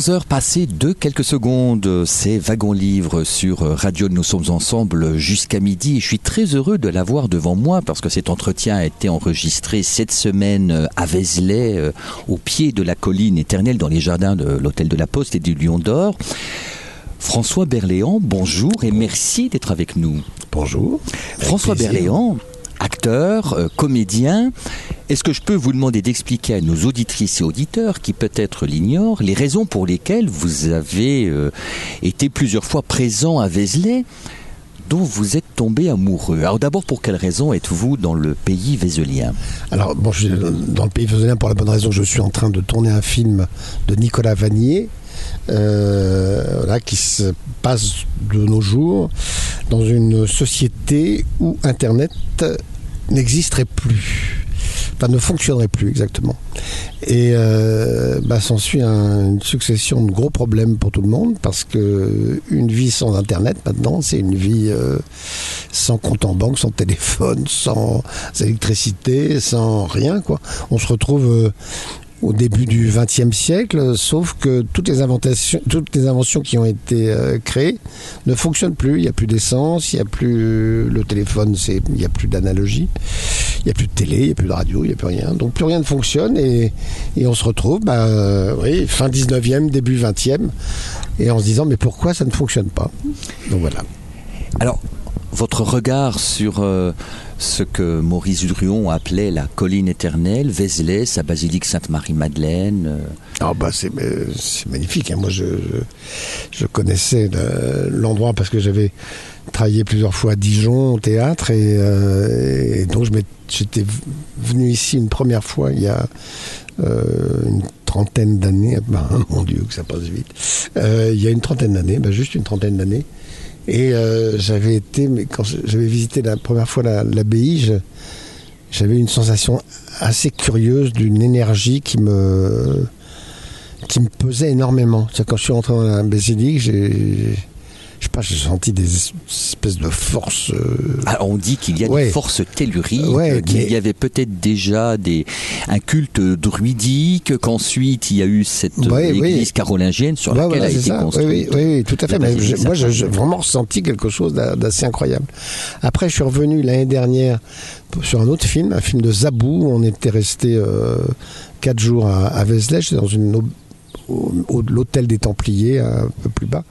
11 heures passées de quelques secondes, c'est Wagon Livre sur Radio Nous sommes ensemble jusqu'à midi. Je suis très heureux de l'avoir devant moi parce que cet entretien a été enregistré cette semaine à Vézelay, euh, au pied de la colline éternelle dans les jardins de l'Hôtel de la Poste et du Lion d'Or. François Berléand, bonjour et merci d'être avec nous. Bonjour. François Berléand, acteur, euh, comédien. Est-ce que je peux vous demander d'expliquer à nos auditrices et auditeurs, qui peut-être l'ignorent, les raisons pour lesquelles vous avez euh, été plusieurs fois présent à Vézelay dont vous êtes tombé amoureux? Alors d'abord, pour quelles raisons êtes-vous dans le pays vézelien? Alors, dans le pays vézelien pour la bonne raison je suis en train de tourner un film de Nicolas Vanier, euh, qui se passe de nos jours dans une société où Internet n'existerait plus. Enfin, ne fonctionnerait plus exactement. Et euh, bah, s'ensuit un- une succession de gros problèmes pour tout le monde parce que une vie sans Internet maintenant, c'est une vie euh, sans compte en banque, sans téléphone, sans électricité, sans rien quoi. On se retrouve euh, au début du XXe siècle, sauf que toutes les inventions, toutes les inventions qui ont été euh, créées ne fonctionnent plus. Il n'y a plus d'essence, il n'y a plus le téléphone, il n'y a plus d'analogie, il n'y a plus de télé, il n'y a plus de radio, il n'y a plus rien. Donc plus rien ne fonctionne et, et on se retrouve, bah, euh, oui, fin 19e, début 20e, et en se disant mais pourquoi ça ne fonctionne pas? Donc voilà. Alors, votre regard sur euh, ce que Maurice Druon appelait la colline éternelle, Vézelay, sa basilique Sainte-Marie-Madeleine. euh, Ah bah c'est magnifique. hein. Moi je, connaissais le- l'endroit parce que j'avais travaillé plusieurs fois à Dijon au théâtre et, euh, donc j'étais venu ici une première fois il y a une trentaine d'années. Bah, mon Dieu que ça passe vite. Il y a une trentaine d'années, bah, juste une trentaine d'années. Et euh, j'avais été, quand j'avais visité la première fois la- l'abbaye, j'avais une sensation assez curieuse d'une énergie qui me qui me pesait énormément. Quand je suis rentré dans la basilique, j'ai sais pas, j'ai senti des espèces de forces. euh, Alors, on dit qu'il y a Ouais. des forces telluriques, Ouais, qu'il mais- y avait peut-être déjà des, un culte druidique, qu'ensuite il y a eu cette Ouais, église carolingienne sur laquelle voilà, a été ça. Oui, construite. oui, tout à fait. Mais je- moi, j'ai vraiment ressenti quelque chose d'a- d'assez incroyable. Après, je suis revenu l'année dernière sur un autre film, un film de Zabou. On était resté euh, quatre jours à, à Vézelay. J'étais dans une au- l'hôtel des Templiers, un peu plus bas.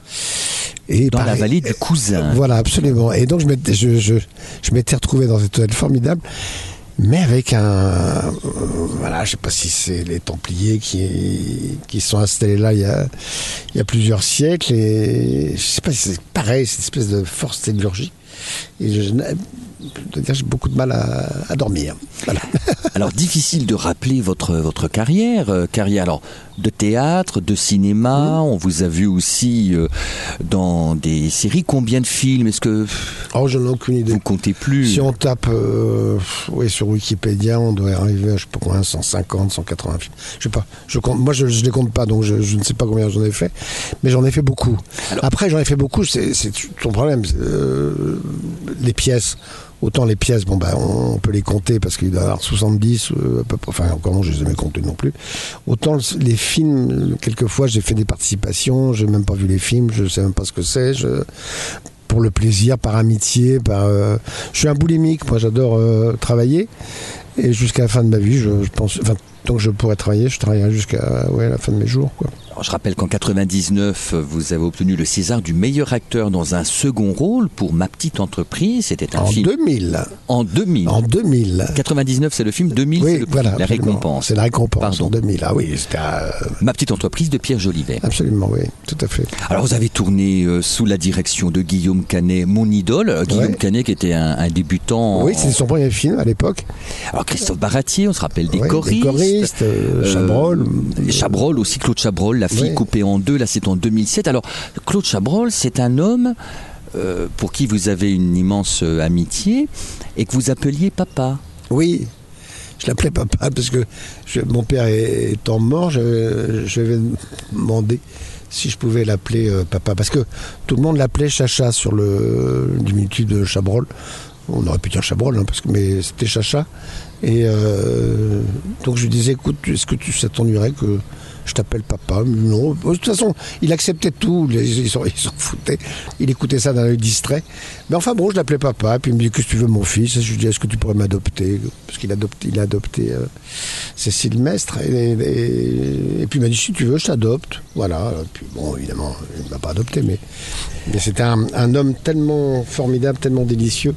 Et Dans la vallée du Cousin. Voilà, absolument. Et donc, je m'étais, je, je, je m'étais retrouvé dans cet hôtel formidable, mais avec un. euh, voilà, je sais pas si c'est les Templiers qui, qui sont installés là il y, a, il y a plusieurs siècles, et je sais pas si c'est pareil, cette espèce de force tellurgique. Et je, j'ai beaucoup de mal à, à dormir. Voilà. Alors difficile de rappeler votre votre carrière, euh, carrière alors de théâtre, de cinéma. On vous a vu aussi euh, dans des séries. Combien de films? Est-ce que Oh, je n'ai aucune idée. vous comptez plus? Si on tape euh, oui, sur Wikipédia, on doit arriver à je sais pas combien, 150, 180 films. Je sais pas. Je compte, moi, je ne les compte pas, donc je, je ne sais pas combien j'en ai fait. Mais j'en ai fait beaucoup. Alors- Après, j'en ai fait beaucoup, c'est ton problème. euh, les pièces. Autant les pièces, bon ben on peut les compter parce qu'il doit y avoir 70 euh, enfin encore non, je les ai jamais comptés non plus. Autant le- les films, quelquefois j'ai fait des participations, j'ai même pas vu les films, je sais même pas ce que c'est. Je, pour le plaisir, par amitié, par. euh, je suis un boulimique, moi j'adore euh, travailler. Et jusqu'à la fin de ma vie, je, je pense. Tant que je pourrais travailler, je travaillerai jusqu'à ouais, la fin de mes jours. Quoi. Alors, je rappelle qu'en 99, vous avez obtenu le César du meilleur acteur dans un second rôle pour Ma petite entreprise. C'était un en film 2000. en 2000. En 2000. 99, c'est le film. 2000, c'est Oui, prix, voilà. la récompense. C'est la récompense Pardon. en 2000. Ah oui, c'était euh, Ma petite entreprise de Pierre Jolivet. absolument, oui, tout à fait. Alors vous avez tourné euh, sous la direction de Guillaume Canet, mon idole. Guillaume Ouais. Canet qui était un, un débutant. Oui, c'était son premier film à l'époque. Alors Christophe Baratier, on se rappelle des Ouais, choristes. Des choristes, euh, Chabrol. Chabrol aussi, Claude Chabrol, la fille Oui. coupée en deux, là c'est en 2007. Alors Claude Chabrol, c'est un homme euh, pour qui vous avez une immense euh, amitié et que vous appeliez papa. Oui, je l'appelais papa parce que je- mon père étant mort, je, je lui avais demandé si je pouvais l'appeler euh, papa. Parce que tout le monde l'appelait Chacha sur le diminutif de Chabrol. On aurait pu dire Chabrol, hein, parce que, mais c'était Chacha. Et euh, donc je lui disais, écoute, est-ce que tu, ça t'ennuierait que je t'appelle papa Non. De toute façon, il acceptait tout, il il s'en foutait. Il écoutait ça d'un œil distrait. Mais enfin bon, je l'appelais papa, puis il me dit, qu'est-ce que tu veux mon fils? Je lui dis, est-ce que tu pourrais m'adopter? Parce qu'il adopte, il a adopté euh, Cécile Mestre. Et, puis il m'a dit, si tu veux, je t'adopte. Voilà. Et puis bon, évidemment, il ne m'a pas adopté, mais, c'était un, homme tellement formidable, tellement délicieux.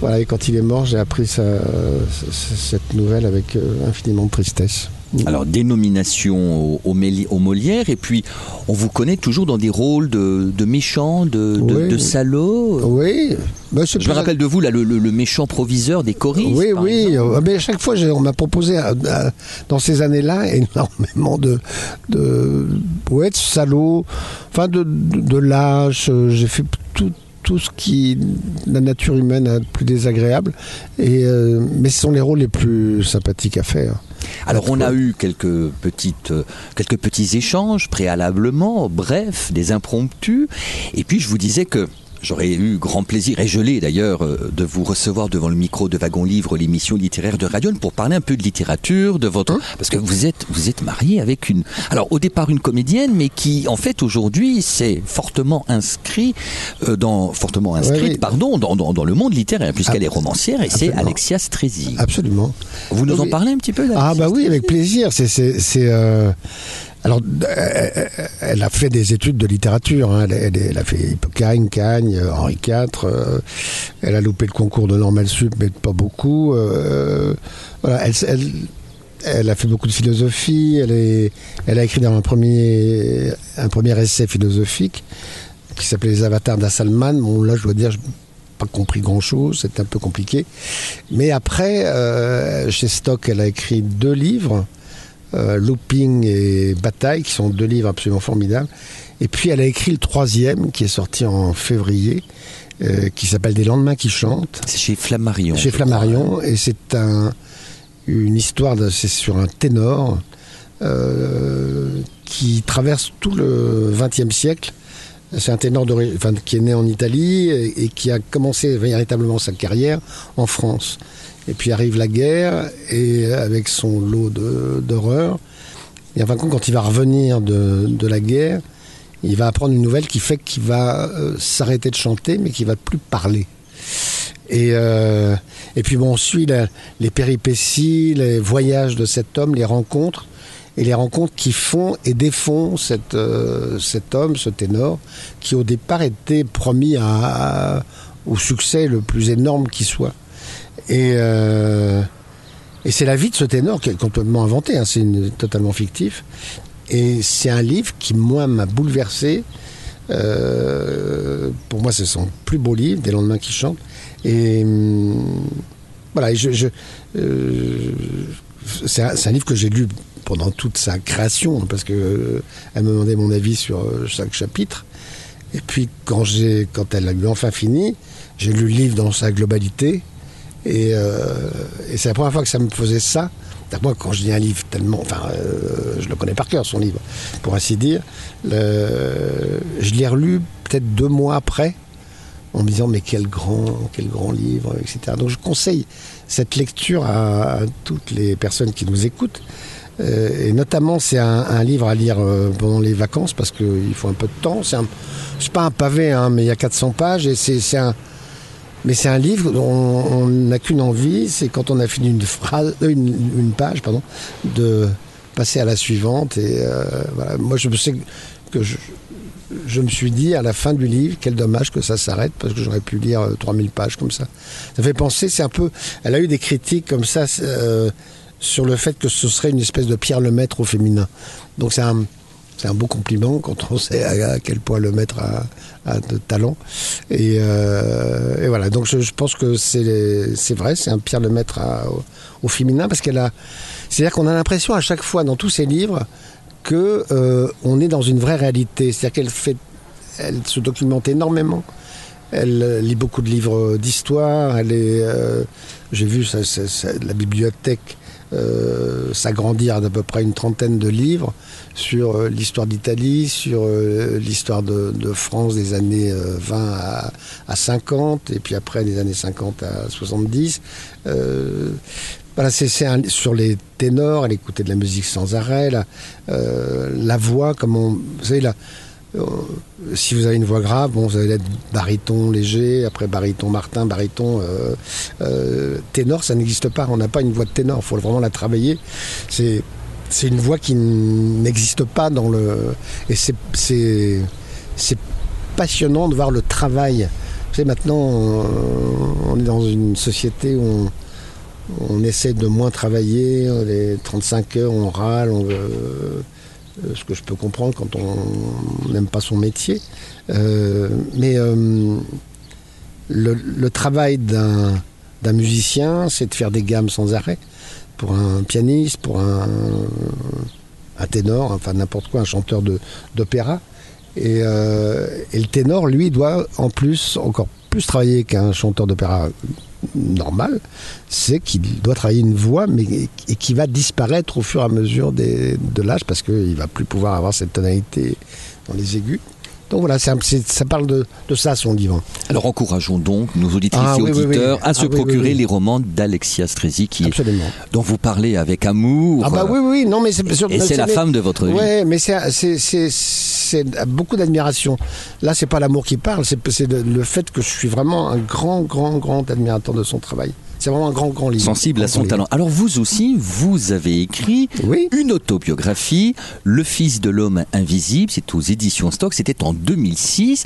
Voilà, et quand il est mort, j'ai appris cette nouvelle avec euh, infiniment de tristesse. Alors dénomination au, au, Méli- au Molière et puis on vous connaît toujours dans des rôles de, de méchants, de, de, Oui. de salauds. Oui, bah, Je me rappelle de vous là le, le- le méchant proviseur des choristes. Oui, oui. exemple. euh, Mais à chaque fois, on m'a proposé euh, euh, dans ces années-là énormément de, de, ouais, de salauds, enfin de, de, de lâches. J'ai fait tout, tout ce qui la nature humaine a de plus désagréable. Et, euh, mais ce sont les rôles les plus sympathiques à faire. Alors on a eu quelques petites, euh, quelques petits échanges préalablement, bref, des impromptus. Et puis je vous disais que j'aurais eu grand plaisir, et je l'ai d'ailleurs, euh, de vous recevoir devant le micro de Wagon Livre, l'émission littéraire de Radion, pour parler un peu de littérature, de votre, parce que vous êtes, vous êtes marié avec une, alors au départ une comédienne, mais qui en fait aujourd'hui s'est fortement inscrit euh, dans, fortement inscrite, oui. pardon, dans, dans, dans le monde littéraire, puisqu'elle Ah, est romancière, et c'est. Alexia Strezi. Absolument. Vous nous en parlez un petit peu Ah d'Alexia bah oui, avec plaisir. C'est, euh, alors, euh, elle a fait des études de littérature. hein. Elle, a fait Hippocagne, Cagne, euh, Henri IV. euh, elle a loupé le concours de Normal Sup, mais pas beaucoup. euh, voilà, elle, a fait beaucoup de philosophie. Elle, a écrit un premier, essai philosophique qui s'appelait Les Avatars d'Assalman. Bon, là, je dois dire, je n'ai pas compris grand-chose. C'était un peu compliqué. Mais après, euh, chez Stock, elle a écrit deux livres, euh, Looping et Bataille, qui sont deux livres absolument formidables. Et puis elle a écrit le troisième, qui est sorti en février, euh, qui s'appelle Des lendemains qui chantent, C'est chez Flammarion. chez. Flammarion. Et c'est un, une histoire, c'est sur un ténor euh, qui traverse tout le XXe siècle. C'est un ténor enfin, qui est né en Italie et, et qui a commencé véritablement sa carrière en France. Et puis arrive la guerre et avec son lot d'horreurs. Et en fin de compte, quand il va revenir de, de la guerre, il va apprendre une nouvelle qui fait qu'il va euh, s'arrêter de chanter, mais qu'il va plus parler. Et, euh, et puis bon, on suit les péripéties, les voyages de cet homme, les rencontres, et les rencontres qui font et défont cette, euh, cet homme, ce ténor, qui au départ était promis au succès le plus énorme qui soit. Et, euh, et c'est la vie de ce ténor qui est complètement inventé, hein, c'est totalement fictif. Et c'est un livre qui, moi, m'a bouleversé. Euh, pour moi, c'est son plus beau livre, Des lendemains qui chantent. Et hum, voilà, euh, c'est un, livre que j'ai lu pendant toute sa création, parce que euh, me demandait mon avis sur chaque chapitre. Et puis, quand, quand elle a eu enfin fini, j'ai lu le livre dans sa globalité. Et, euh, et c'est la première fois que ça me faisait ça. Moi, quand je lis un livre tellement. Enfin, euh, je le connais par cœur, son livre, pour ainsi dire. Je l'ai relu peut-être deux mois après, en me disant, mais quel grand, quel grand livre, etc. Donc, je conseille cette lecture à, toutes les personnes qui nous écoutent. Euh, et notamment, c'est un, livre à lire pendant les vacances parce qu'il faut un peu de temps. C'est, pas un pavé, hein, mais il y a 400 pages et c'est un, Mais c'est un livre dont on n'a qu'une envie, c'est quand on a fini une phrase, euh, une, page, pardon, de passer à la suivante. Et euh, voilà, moi je sais que je, me suis dit à la fin du livre, quel dommage que ça s'arrête parce que j'aurais pu lire 3000 pages comme ça. Ça fait penser, c'est un peu, elle a eu des critiques comme ça sur le fait que ce serait une espèce de Pierre Lemaître au féminin. Donc c'est un, c'est un beau compliment quand on sait à, quel point le maître a, de talent. Euh, et, voilà, donc je, pense que c'est vrai, c'est un Pierre le maître au, féminin parce qu'elle a. C'est-à-dire qu'on a l'impression à chaque fois dans tous ses livres que euh, on est dans une vraie réalité. C'est-à-dire qu'elle fait, elle se documente énormément. Elle lit beaucoup de livres d'histoire. Elle est, euh, j'ai vu la bibliothèque euh, s'agrandir d'à peu près une trentaine de livres sur euh, l'histoire d'Italie, sur euh, l'histoire de, France des années 20 à, à, 50, et puis après des années 50 à 70. Voilà, c'est sur les ténors, elle écoutait de la musique sans arrêt, la, la voix, comme vous savez, la, euh, si vous avez une voix grave, bon, vous allez être baryton léger, après baryton Martin, baryton euh, euh, ténor, ça n'existe pas. On n'a pas une voix de ténor, il faut vraiment la travailler. C'est c'est une voix qui n'existe pas dans le et c'est passionnant de voir le travail. Vous savez, maintenant, on est dans une société où on, essaie de moins travailler. Les 35 heures, on râle, on veut euh, ce que je peux comprendre quand on n'aime pas son métier. Euh, mais euh, le, travail d'un musicien, c'est de faire des gammes sans arrêt. Pour un pianiste, pour un, ténor, enfin n'importe quoi, un chanteur d'opéra. Et, et, le ténor, lui, doit en plus encore plus travailler qu'un chanteur d'opéra normal, c'est qu'il doit travailler une voix, mais et qui va disparaître au fur et à mesure des, de l'âge parce qu'il va plus pouvoir avoir cette tonalité dans les aigus. Donc voilà, ça parle de, ça, son livre. Alors encourageons donc nos auditrices ah et auditeurs à se ah procurer les romans d'Alexia Strezi, qui dont vous parlez avec amour. Ah bah oui, oui, non, mais c'est Et c'est la femme de votre vie. Oui, mais c'est beaucoup d'admiration. Là, c'est pas l'amour qui parle, c'est le fait que je suis vraiment un grand, grand, grand admirateur de son travail. C'est vraiment un grand, grand livre. Sensible à son talent. Alors vous aussi, vous avez écrit une autobiographie, Le Fils de l'homme invisible, c'est aux éditions Stock, c'était en 2006.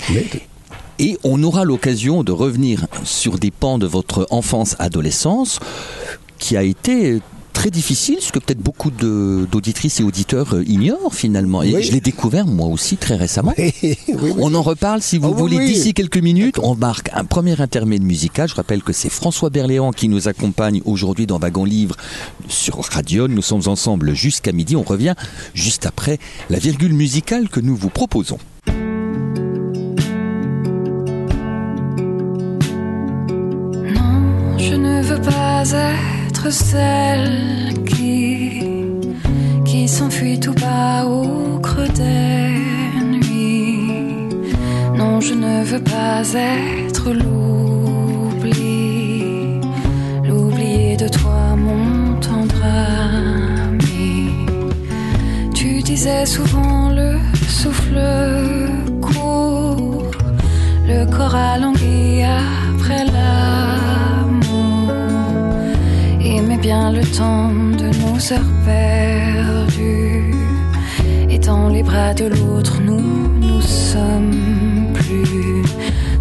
Et on aura l'occasion de revenir sur des pans de votre enfance-adolescence qui a été très difficile, ce que peut-être beaucoup d'auditrices et auditeurs euh, ignorent finalement. Et je l'ai découvert moi aussi très récemment. On en reparle si vous ah voulez d'ici quelques minutes. On marque un premier intermède musical. Je rappelle que c'est François Berléand qui nous accompagne aujourd'hui dans Wagon Livre sur Radio. Nous sommes ensemble jusqu'à midi. On revient juste après la virgule musicale que nous vous proposons. Non, je ne veux pas être celle qui, qui s'enfuit tout bas au creux des nuits. Non, je ne veux pas être l'oubli, l'oublié de toi, mon tendre ami. Tu disais souvent le souffle court, le corps après le temps de nos heures perdues. Et dans les bras de l'autre, nous nous sommes plus.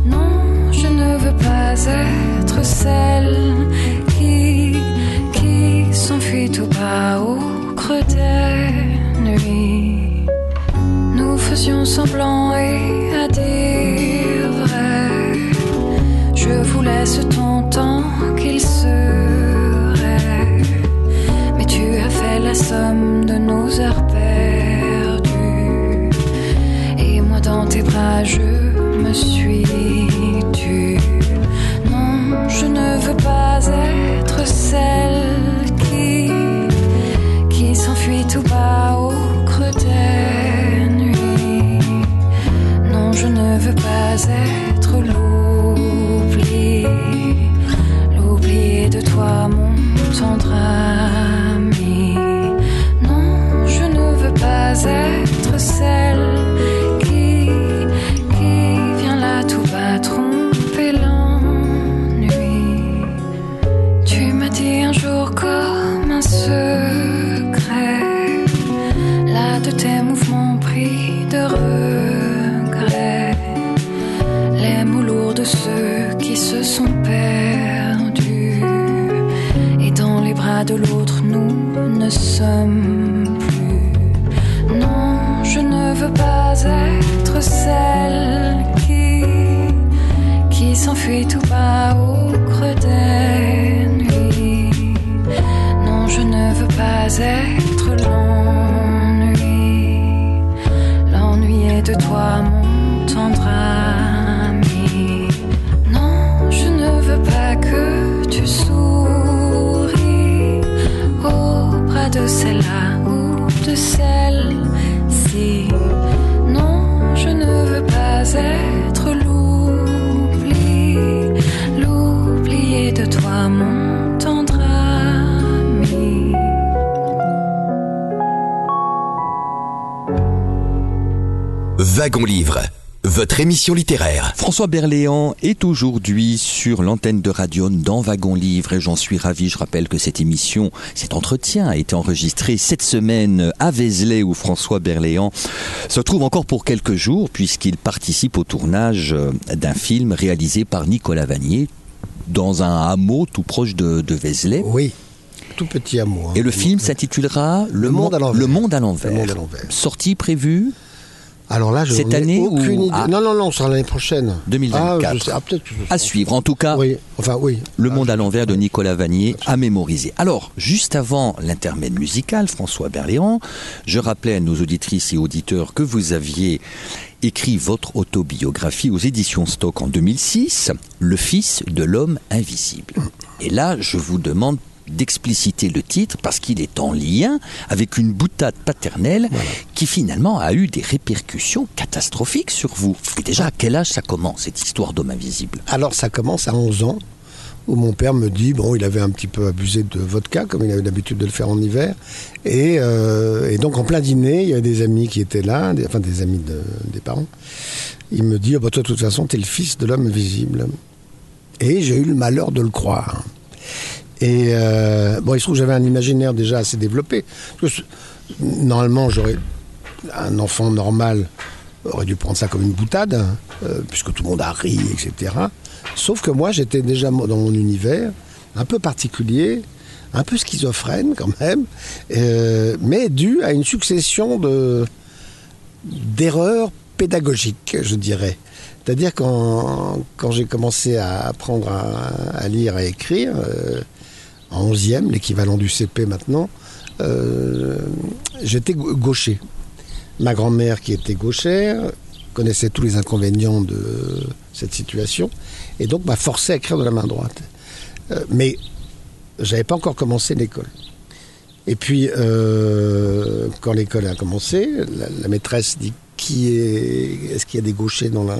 Non, je ne veux pas être celle qui, qui s'enfuit tout bas au creux des nuits. Nous faisions semblant et somme de nos heures perdues. Et moi dans tes bras, je me suis tue. Non, je ne veux pas être celle qui, qui s'enfuit tout bas au creux des nuits. Non, je ne veux pas être Non, je ne veux pas être celle qui, qui s'enfuit tout bas au creux des nuits. Non, je ne veux pas être l'ennui. L'ennui est de toi, mon tendre celle-là ou de celle-ci. Non, je ne veux pas être l'oubli, l'oublié de toi, mon tendre ami. Wagon Livre, votre émission littéraire. François Berléand est aujourd'hui sur l'antenne de Radion dans Wagon Livre et j'en suis ravi. Je rappelle que cette émission, cet entretien a été enregistré cette semaine à Vézelay où François Berléand se trouve encore pour quelques jours puisqu'il participe au tournage euh, d'un film réalisé par Nicolas Vanier dans un hameau tout proche de, de Vézelay. Oui, tout petit hameau. hein. Et le film s'intitulera Le, Monde à l'envers. Le Monde à l'envers. Le Monde à l'envers. Sortie prévue Alors là, je Cette année aucune ou- idée. Ah. Non, non, non, ce sera l'année prochaine. 2024. Ah, ah, à suivre. En tout cas, Oui, enfin oui. Le monde à l'envers de Nicolas Vanier à mémoriser. Alors, juste avant l'intermède musical, François Berléand, je rappelais à nos auditrices et auditeurs que vous aviez écrit votre autobiographie aux éditions Stock en 2006, Le fils de l'homme invisible. Et là, je vous demande d'expliciter le titre parce qu'il est en lien avec une boutade paternelle qui finalement a eu des répercussions catastrophiques sur vous. Et déjà, à quel âge ça commence, cette histoire d'homme invisible? Alors ça commence à 11 ans, où mon père me dit, bon, il avait un petit peu abusé de vodka, comme il avait l'habitude de le faire en hiver. Et, euh, et donc en plein dîner, il y avait des amis qui étaient là, des- enfin des amis de- des parents. Il me dit, Ah bah, toi de toute façon, t'es le fils de l'homme invisible. Et j'ai eu le malheur de le croire. Et euh, bon, il se trouve que j'avais un imaginaire déjà assez développé. Que, normalement, j'aurais un enfant normal aurait dû prendre ça comme une boutade, hein, euh, puisque tout le monde a ri, etc. Sauf que moi, j'étais déjà dans mon univers, un peu particulier, un peu schizophrène quand même, euh, mais dû à une succession de d'erreurs pédagogiques, je dirais. C'est-à-dire quand, quand j'ai commencé à apprendre à, lire, à écrire, en 11e, l'équivalent du CP maintenant, euh, j'étais gau- gaucher. Ma grand-mère, qui était gauchère, connaissait tous les inconvénients de cette situation, et donc m'a forcé à écrire de la main droite. Euh, mais j'avais pas encore commencé l'école. Et puis, euh, quand l'école a commencé, la, la maîtresse dit qui est, est-ce qu'il y a des gauchers dans la,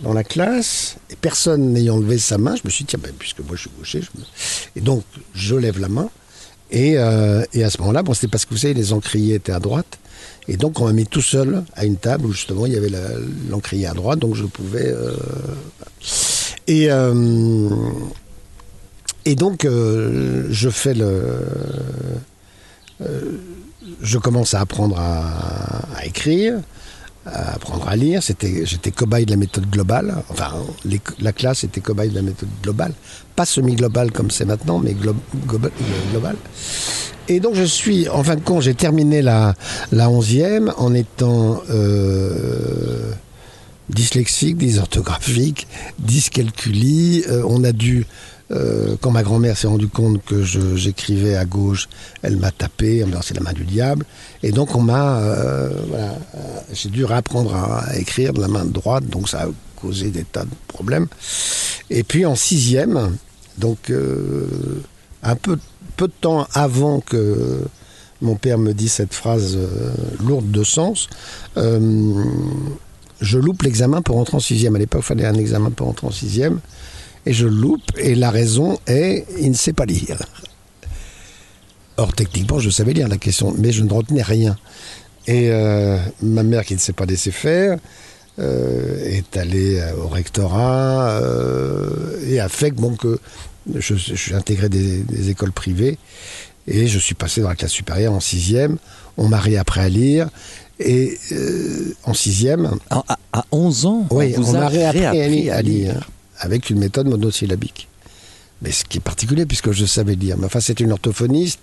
dans la classe Et personne n'ayant levé sa main, je me suis dit, tiens, ben, puisque moi je suis gaucher, je me- et donc je lève la main. Et, euh, et à ce moment-là, bon, c'était parce que vous savez, les encriers étaient à droite. Et donc, on m'a mis tout seul à une table où justement il y avait l'encrier à droite, donc je pouvais. euh, et, euh, et donc, je fais le. je commence à apprendre à écrire, à apprendre à lire. J'étais cobaye de la méthode globale. Enfin, la classe était cobaye de la méthode globale. Pas semi-globale comme c'est maintenant, mais glo- globa- globale. Et donc, je suis, en fin de compte, j'ai terminé la, la 11e en étant euh, dyslexique, dysorthographique, dyscalculie. Euh, on a dû, euh, quand ma grand-mère s'est rendue compte que j'écrivais à gauche, elle m'a tapé en me disant c'est la main du diable. Et donc on m'a, euh, voilà, euh, j'ai dû réapprendre à, écrire de la main droite, donc ça a causé des tas de problèmes. Et puis en sixième, donc un peu, peu de temps avant que mon père me dise cette phrase lourde de sens, je loupe l'examen pour rentrer en sixième. À l'époque, il fallait un examen pour rentrer en sixième. Et je loupe, et la raison est, il ne sait pas lire. Or, techniquement, je savais lire la question, mais je ne retenais rien. Et euh, ma mère, qui ne s'est pas laissé faire, euh, est allée euh, au rectorat euh, et a fait que, bon, que je, je suis intégré des, des écoles privées. Et je suis passé dans la classe supérieure en sixième. On m'a réappris à lire. Et en sixième, À, à- à 11 ans, oui, on on m'a réappris réappris à lire avec une méthode monosyllabique. Mais ce qui est particulier puisque je savais lire. Mais enfin, c'est une orthophoniste.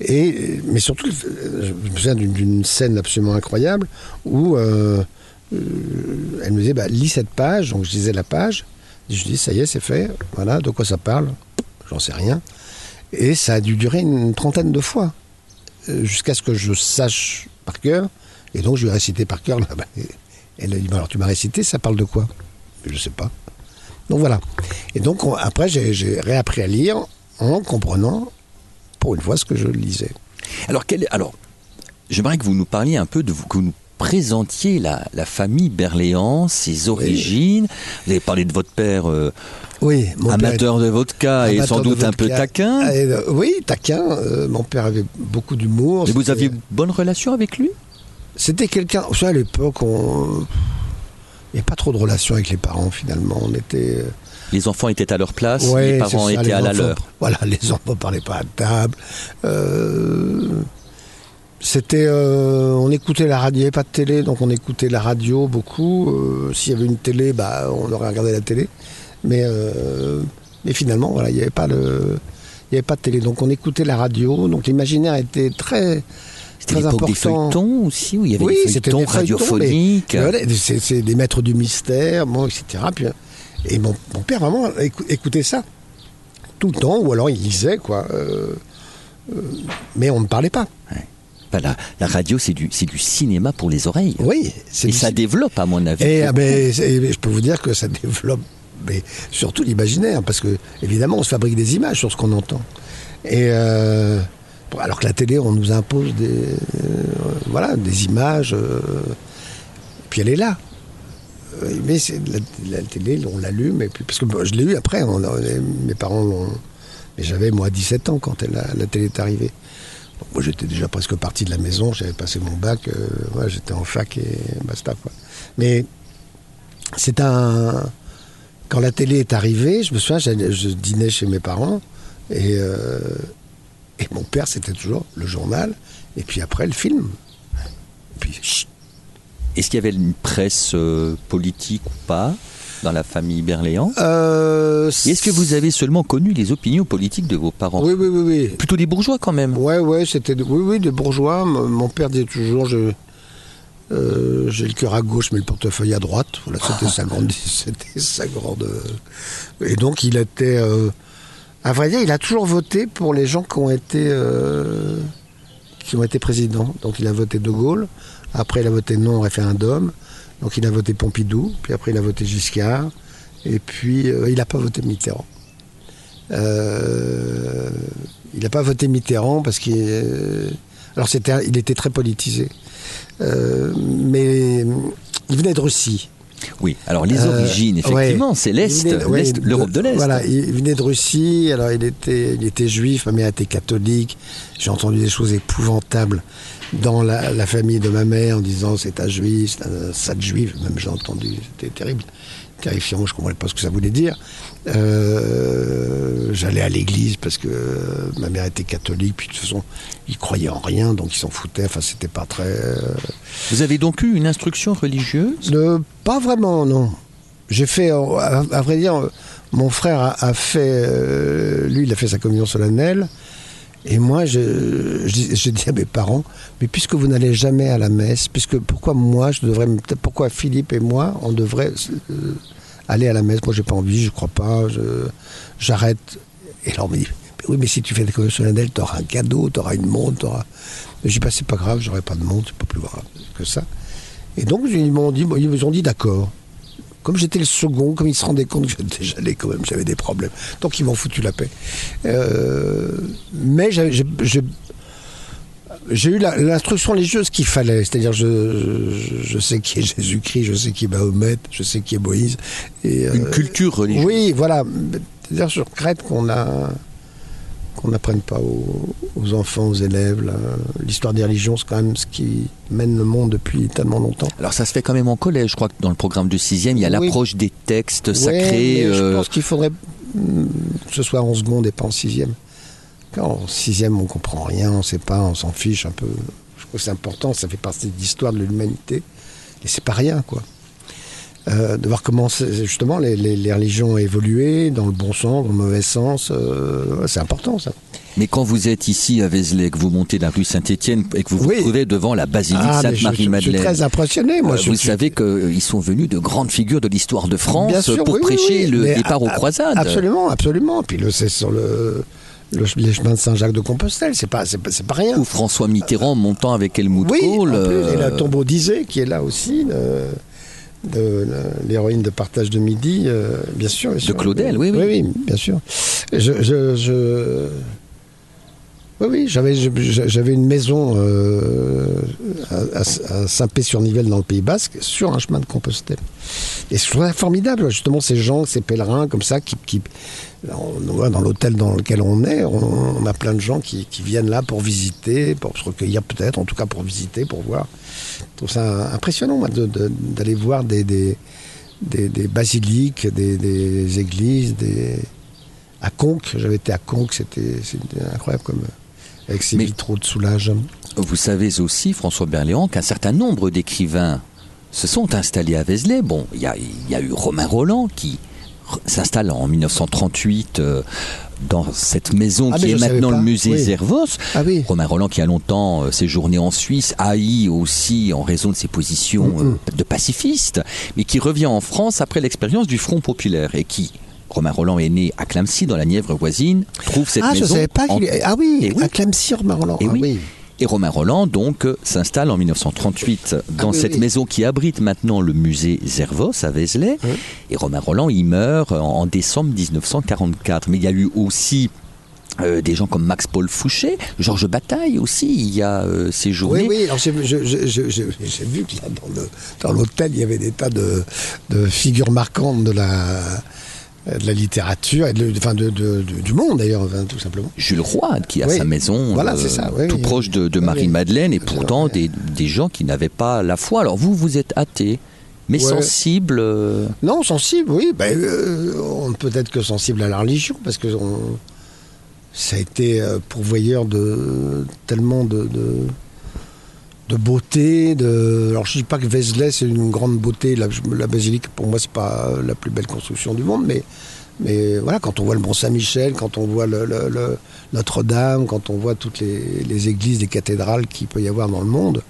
Et, mais surtout, je me souviens d'une- scène absolument incroyable où euh, euh, elle me disait bah, lis cette page. Donc je lisais la page. Je dis ça y est, c'est fait. Voilà, de quoi ça parle? J'en sais rien. Et ça a dû durer une trentaine de fois euh, jusqu'à ce que je sache par cœur. Et donc je lui ai récité par cœur. Elle a dit, Bah, alors tu m'as récité, ça parle de quoi? Je sais pas. Donc voilà. Et donc on- après, j'ai réappris à lire en comprenant, pour une fois, ce que je lisais. Alors, quel, alors j'aimerais que vous nous parliez un peu de vous, que vous nous présentiez la, la famille Berléand, ses origines. Vous avez parlé de votre père, euh, Oui, mon père amateur de vodka et sans doute un peu taquin. Et, euh, oui, taquin. euh, mon père avait beaucoup d'humour. Et vous aviez bonne relation avec lui? C'était quelqu'un. À l'époque, on. N'y avait pas trop de relation avec les parents finalement. On était. euh, Les enfants étaient à leur place, Ouais, les parents ça, étaient les à la enfants- leur. Voilà, les enfants ne parlaient pas à table. Euh, C'était, euh, on écoutait la radio, il n'y avait pas de télé, donc on écoutait la radio beaucoup. Euh, S'il y avait une télé, bah, on aurait regardé la télé. Mais, mais finalement, voilà, il n'y avait pas le, il y avait pas de télé, donc on écoutait la radio. Donc l'imaginaire était très, C'était très l'époque des feuilletons aussi, où il y avait Oui, des feuilletons des radiophoniques. Voilà, c'est des maîtres du mystère, bon, etc. Puis, euh, et mon, mon père vraiment écou- écoutait ça tout le temps, ou alors il lisait, quoi. euh, euh, mais on ne parlait pas. Enfin, la, la radio, c'est du, du cinéma pour les oreilles. Oui, c'est Et ça développe, à mon avis. Et, ah, mais, et je peux vous dire que ça développe, mais surtout l'imaginaire, parce que évidemment, on se fabrique des images sur ce qu'on entend. Et euh, alors que la télé, on nous impose des, euh, voilà, des images, euh, puis elle est là. Euh, Mais c'est la, télé, on l'allume, et puis parce que je l'ai eu après. mes parents l'ont. Mais j'avais moi 17 ans quand elle, la, télé est arrivée. Moi j'étais déjà presque parti de la maison, j'avais passé mon bac, j'étais en fac et basta quoi. Mais c'est un. Quand la télé est arrivée, je me souviens, j'allais- je dînais chez mes parents et, et mon père c'était toujours le journal et puis après le film. Et puis Est-ce qu'il y avait une presse euh, politique ou pas dans la famille Berléand? Euh, Est-ce que vous avez seulement connu les opinions politiques de vos parents? Oui, oui, oui, oui. Plutôt des bourgeois quand même. Ouais, ouais, c'était de- oui, oui, des bourgeois. Mon père disait toujours, je, euh, j'ai le cœur à gauche, mais le portefeuille à droite. Voilà, c'était sa grande, c'était sa grande. Et donc, il était, euh, à vrai dire, il a toujours voté pour les gens qui ont été, euh, été présidents. Donc, il a voté De Gaulle. Après, il a voté non au référendum. Donc, il a voté Pompidou. Puis après, il a voté Giscard. Et puis, euh, il n'a pas voté Mitterrand. Euh, il n'a pas voté Mitterrand parce qu'il il était très politisé mais il venait de Russie Oui, alors les Euh, origines, effectivement, ouais. c'est l'Est, ouais, l'Europe de l'Est. Voilà, il venait de Russie, alors il était, il était juif, ma mère était catholique. J'ai entendu des choses épouvantables dans la, la famille de ma mère en disant c'est un juif, c'est un sale juif, même j'ai entendu, c'était terrible, terrifiant, je ne comprenais pas ce que ça voulait dire. Euh, J'allais à l'église parce que ma mère était catholique, puis de toute façon, ils croyaient en rien, donc ils s'en foutaient, enfin c'était pas très... euh, Vous avez donc eu une instruction religieuse? Ne- pas vraiment, non. J'ai fait, euh, à, à vrai dire, euh, mon frère a, a fait, euh, lui, il a fait sa communion solennelle. Et moi, je- je- j'ai dit à mes parents, mais puisque vous n'allez jamais à la messe, puisque pourquoi moi, je devrais, pourquoi Philippe et moi, on devrait euh, aller à la messe Moi, j'ai pas envie, je crois pas, j'arrête. Et là, on me dit, oui, mais si tu fais la communion solennelle, tu auras un cadeau, tu auras une montre, t'auras. J'ai pas, c'est pas grave, j'aurai pas de montre, c'est pas plus grave que ça. Et donc, ils m'ont dit, ils ont dit d'accord. Comme j'étais le second, comme ils se rendaient compte que allé quand même, j'avais des problèmes. Donc ils m'ont foutu la paix. Euh, mais j'ai eu l'instruction religieuse qu'il fallait. C'est-à-dire, je, je, je sais qui est Jésus-Christ, je sais qui est Mahomet, je sais qui est Moïse. Et, Une euh, culture religieuse Oui, voilà. C'est-à-dire, je regrette qu'on a qu'on n'apprenne pas aux, aux enfants, aux élèves. L'histoire des religions, c'est quand même ce qui mène le monde depuis tellement longtemps. Alors ça se fait quand même en collège, je crois que dans le programme de sixième, il y a Oui. l'approche des textes sacrés. mais Je euh, pense qu'il faudrait mm, que ce soit en seconde et pas en sixième. En sixième, on comprend rien, on sait pas, on s'en fiche un peu. Je trouve que c'est important, ça fait partie de l'histoire de l'humanité. Et c'est pas rien, quoi. Euh, de voir comment justement les, les, religions ont évolué dans le bon sens, dans le mauvais sens, euh, c'est important ça. Mais quand vous êtes ici à Vézelay, que vous montez la rue Saint-Étienne et que vous vous trouvez devant la basilique ah, Sainte-Marie-Madeleine, je, suis très impressionné. Moi, euh, vous savez qu'ils sont venus de grandes figures de l'histoire de France pour prêcher le départ aux croisades. Absolument, absolument. Puis c'est sur le les chemins de Saint-Jacques de Compostelle, c'est pas, c'est pas, rien. Ou François Mitterrand montant avec Helmut oui, Kohl. et la tombeau d'Isée qui est là aussi. De, l'héroïne de partage de midi, euh, bien sûr, De Claudel, oui, oui. Oui, bien sûr. je, je, oui, oui, j'avais, j'avais une maison euh, à, Saint-Pé-sur-Nivelle dans le Pays Basque, sur un chemin de Compostelle. Et je trouvais formidable, justement, ces gens, ces pèlerins comme ça, qui, qui on voit dans l'hôtel dans lequel on est, on, a plein de gens qui, viennent là pour visiter, pour se recueillir peut-être, en tout cas pour visiter, pour voir. Je trouve ça impressionnant, moi, d'aller voir des, des, des, basiliques, des, églises, des... À Conques, j'avais été à Conques, c'était incroyable comme avec ses vitraux de soulage. Vous savez aussi, François Berléand, qu'un certain nombre d'écrivains se sont installés à Vézelay. Bon, il y a, eu Romain Roland qui s'installe en 1938 euh, dans cette maison ah, qui est maintenant le musée Zervos. Ah Romain Roland qui a longtemps euh, séjourné en Suisse, haï aussi en raison de ses positions euh, de pacifiste, mais qui revient en France après l'expérience du Front populaire et qui Romain Roland est né à Clamcy, dans la Nièvre voisine, trouve cette ah, maison. Je savais pas qu'il Ah oui, eh à Clamcy, Romain Roland. Et, eh ah oui. Et Romain Roland, donc, s'installe en 1938 dans cette maison qui abrite maintenant le musée Zervos à Vézelay. Et Romain Roland, il meurt en, décembre 1944. Mais il y a eu aussi euh, des gens comme Max-Paul Fouché, Georges Bataille aussi, il y a euh, ces journées. Oui, oui, j'ai vu que dans l'hôtel, il y avait des tas de, de, figures marquantes de la, de la littérature et de, enfin de, du monde d'ailleurs, tout simplement. Jules Roy, qui a sa maison voilà, euh, ça, tout proche de, Marie-Madeleine, et pourtant des, des, gens qui n'avaient pas la foi. Alors vous, vous êtes athée mais sensible euh, Non, sensible, oui. Ben, euh, peut-être que sensible à la religion, parce que ça a été pourvoyeur de tellement de, de beauté. De... Alors je ne dis pas que Vézelay c'est une grande beauté, la, basilique pour moi c'est pas la plus belle construction du monde, mais, mais voilà, quand on voit le Mont Saint-Michel, quand on voit le, Notre-Dame, quand on voit toutes les, églises, les cathédrales qu'il peut y avoir dans le monde,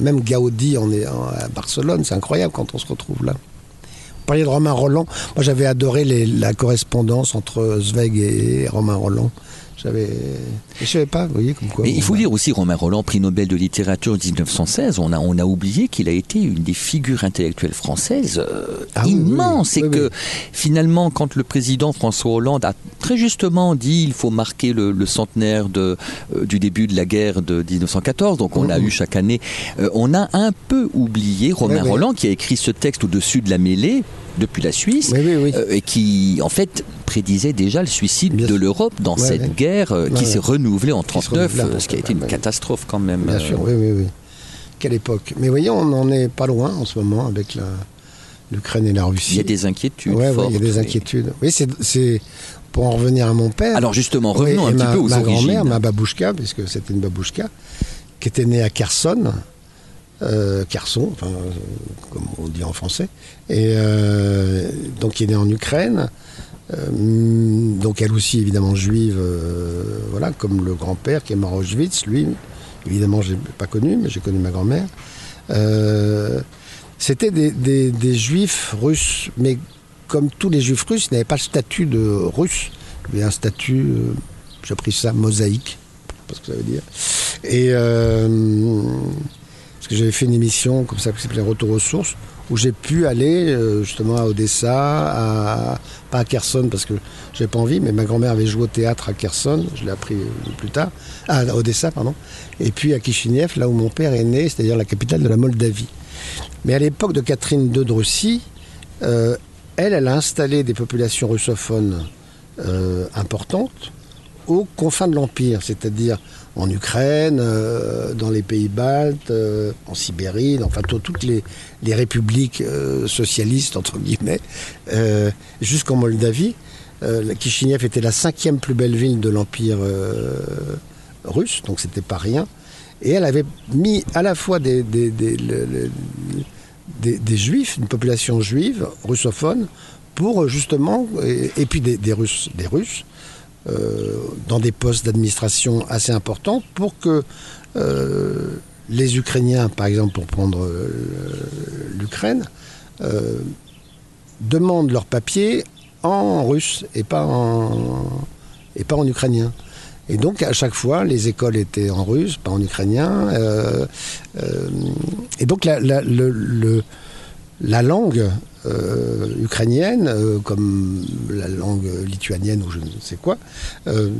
même Gaudi en est, à Barcelone, c'est incroyable quand on se retrouve là. Vous parliez de Romain Roland, moi j'avais adoré la correspondance entre Zweig et Romain Roland. J'avais, je savais pas, vous voyez comme quoi. Mais il faut dire aussi Romain Roland, prix Nobel de littérature 1916. On a on a oublié qu'il a été une des figures intellectuelles françaises euh, ah immenses et que finalement, quand le président François Hollande a très justement dit il faut marquer le, centenaire de euh, du début de la guerre de 1914, donc on a eu chaque année, euh, on a un peu oublié Romain Roland qui a écrit ce texte au-dessus de la mêlée depuis la Suisse, euh, et qui en fait prédisait déjà le suicide de l'Europe dans cette guerre euh, qui s'est renouvelée en 1939, euh, ce qui a été une catastrophe quand même. Bien sûr, oui, oui, oui. Quelle époque. Mais voyez, on n'en est pas loin en ce moment avec l'Ukraine et la Russie. Il y a des inquiétudes. Oui, il y a des inquiétudes. Oui, c'est pour en revenir à mon père. Alors justement, revenons un petit peu aux ma origines. Ma grand-mère, ma babouchka, puisque c'était une babouchka, qui était née à Kherson, euh, enfin, comme on dit en français, et euh, donc qui est né en Ukraine. Euh, donc elle aussi évidemment juive, voilà, comme le grand-père qui est mort à Auschwitz, lui, évidemment je l'ai pas connu, mais j'ai connu ma grand-mère. C'était des, juifs russes, mais comme tous les juifs russes, ils n'avaient pas le statut de russe, il avait un statut, j'ai pris ça, mosaïque, je sais pas ce que ça veut dire. Et parce que j'avais fait une émission comme ça qui s'appelait Retour aux sources, où j'ai pu aller euh, justement à Odessa, à, pas à Kherson parce que j'avais pas envie, mais ma grand-mère avait joué au théâtre à Kherson, je l'ai appris plus tard, ah, à Odessa, pardon, et puis à Kishinev, là où mon père est né, c'est-à-dire la capitale de la Moldavie. Mais à l'époque de Catherine II de Russie, euh, elle, elle a installé des populations russophones euh, importantes aux confins de l'Empire, c'est-à-dire en Ukraine, euh, dans les pays baltes, euh, en Sibérie, enfin toutes les, républiques euh, socialistes, entre guillemets, jusqu'en Moldavie. Kishinev était la cinquième plus belle ville de l'Empire russe, donc c'était pas rien. Et elle avait mis à la fois des, juifs, une population juive, russophone, pour justement, et, et puis des Russes, des Russes euh, dans des postes d'administration assez importants, pour que euh, les Ukrainiens, par exemple, pour prendre euh, l'Ukraine, demandent leurs papiers en russe et pas en, et pas en ukrainien. Et donc, à chaque fois, les écoles étaient en russe, pas en ukrainien. et donc, le- la langue euh, ukrainienne, euh, comme la langue lituanienne ou je ne sais quoi, euh,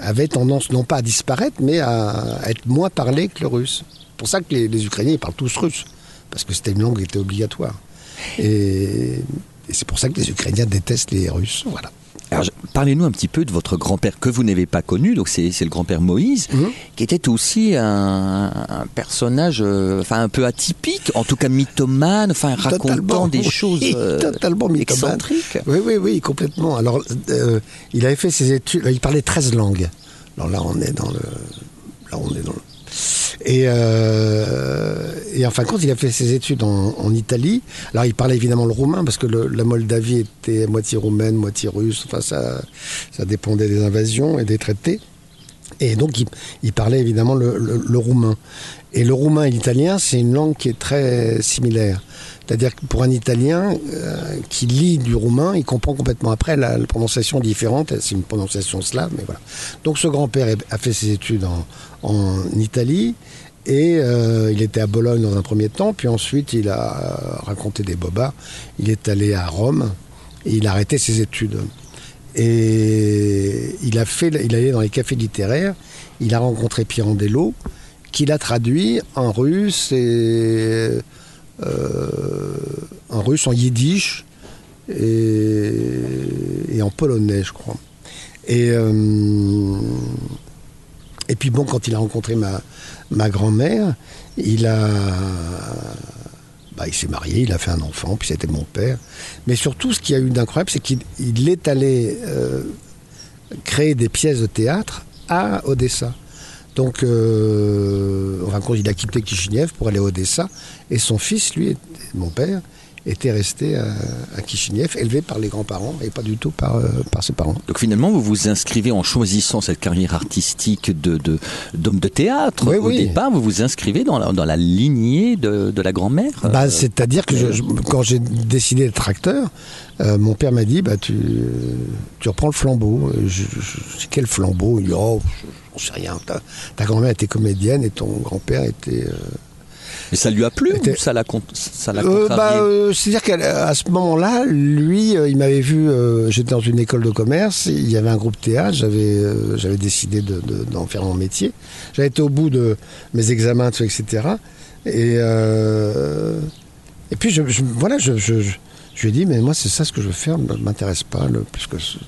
avait tendance non pas à disparaître, mais à, être moins parlée que le russe. C'est pour ça que les, Ukrainiens parlent tous russe, parce que c'était une langue qui était obligatoire. Et, et c'est pour ça que les Ukrainiens détestent les Russes. Voilà. Parlez-nous un petit peu de votre grand-père que vous n'avez pas connu, donc c'est c'est le grand-père Moïse, Mhm. qui était aussi un, un personnage, euh, enfin un peu atypique, en tout cas mythomane, enfin racontant Totalement, des oui, choses euh, totalement excentriques. Oui, oui, oui, complètement. Alors, euh, il avait fait ses études, il parlait 13 langues. Alors là, on est dans le. Là, on est dans le. Et, euh, et en fin de compte, il a fait ses études en, Italie. Alors, il parlait évidemment le roumain, parce que la Moldavie était moitié roumaine, moitié russe. Enfin, ça, ça dépendait des invasions et des traités. Et donc, il, parlait évidemment le, roumain. Et le roumain et l'italien, c'est une langue qui est très similaire. C'est-à-dire que pour un Italien euh, qui lit du roumain, il comprend complètement après la, prononciation différente. C'est une prononciation slave, mais voilà. Donc ce grand-père est- a fait ses études en, en Italie et euh, il était à Bologne dans un premier temps, puis ensuite il a euh, raconté des bobards. Il est allé à Rome et il a arrêté ses études. Et il a fait, il allé dans les cafés littéraires. Il a rencontré Pirandello, qu'il a traduit en russe et euh, en russe, en yiddish et, en polonais, je crois. Et puis bon, quand il a rencontré ma, grand-mère, il a, bah, il s'est marié, il a fait un enfant, puis c'était mon père. Mais surtout, ce qu'il y a eu d'incroyable, c'est qu'il il est allé euh, créer des pièces de théâtre à Odessa. Donc, euh, en fin de compte, il a quitté Kishinev pour aller à Odessa. Et son fils, lui, mon père, était resté à, à Kishinev, élevé par les grands-parents et pas du tout par, euh, par ses parents. Donc finalement, vous vous inscrivez en choisissant cette carrière artistique de de- d'homme de, théâtre. Oui, Au oui. départ, vous vous inscrivez dans la, dans la lignée de, de la grand-mère. Bah, Euh, C'est-à-dire que je- je- quand j'ai décidé d'être acteur, euh, mon père m'a dit bah, tu, tu reprends le flambeau. Je, je- quel flambeau? Il dit Oh, je- j'en sais rien. Ta, ta grand-mère était comédienne et ton grand-père était. euh, Mais ça lui a plu ou ça l'a ça l'a Euh, bah, euh, C'est-à-dire qu'à ce moment-là, lui, euh, il m'avait vu, j'étais dans une école de commerce, il y avait un groupe théâtre, j'avais j'avais décidé de- de- d'en faire mon métier. J'avais été au bout de mes examens, tout, etc. Et, et puis, je, je- voilà, je, je, je- je lui ai dit, mais moi, c'est ça ce que je veux faire, ne m'intéresse pas. Le, plus que ce-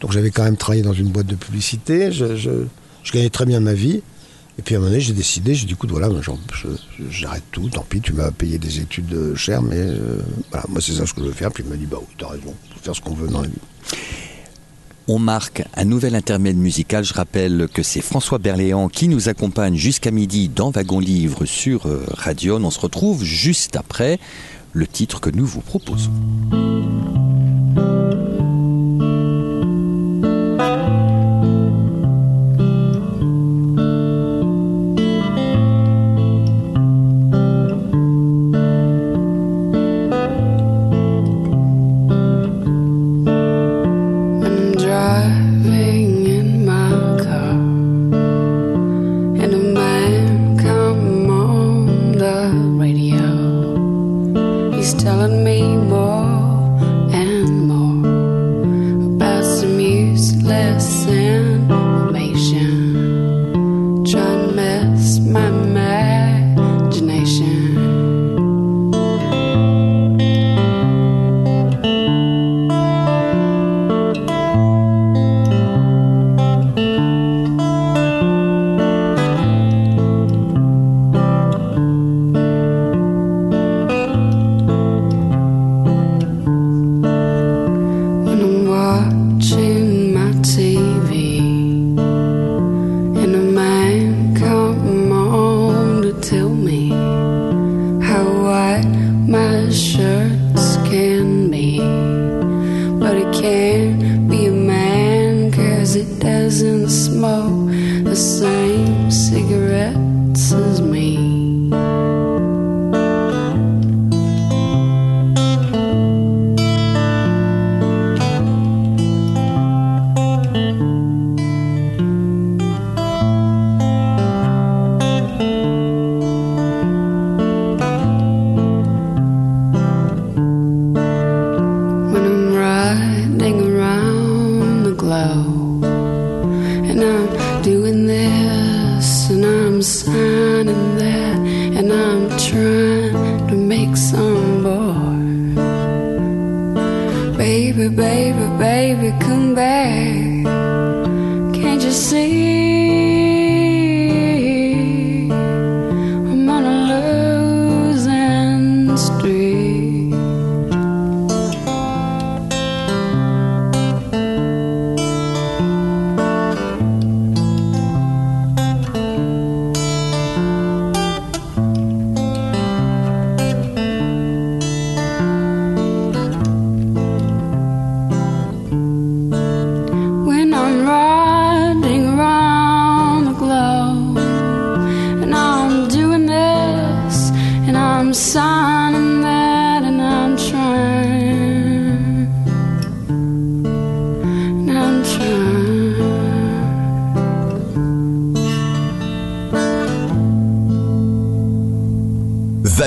donc, j'avais quand même travaillé dans une boîte de publicité, je gagnais très bien ma vie. Et puis à un moment donné, j'ai décidé, j'ai dit, écoute, voilà, j'arrête tout, tant pis, tu m'as payé des études euh, chères, mais euh, voilà, moi c'est ça ce que je veux faire. Puis il m'a dit, bah oui, t'as raison, faut faire ce qu'on veut dans la vie. On marque un nouvel intermède musical. Je rappelle que c'est François Berléand qui nous accompagne jusqu'à midi dans Wagon Livre sur euh, Radion. On se retrouve juste après le titre que nous vous proposons.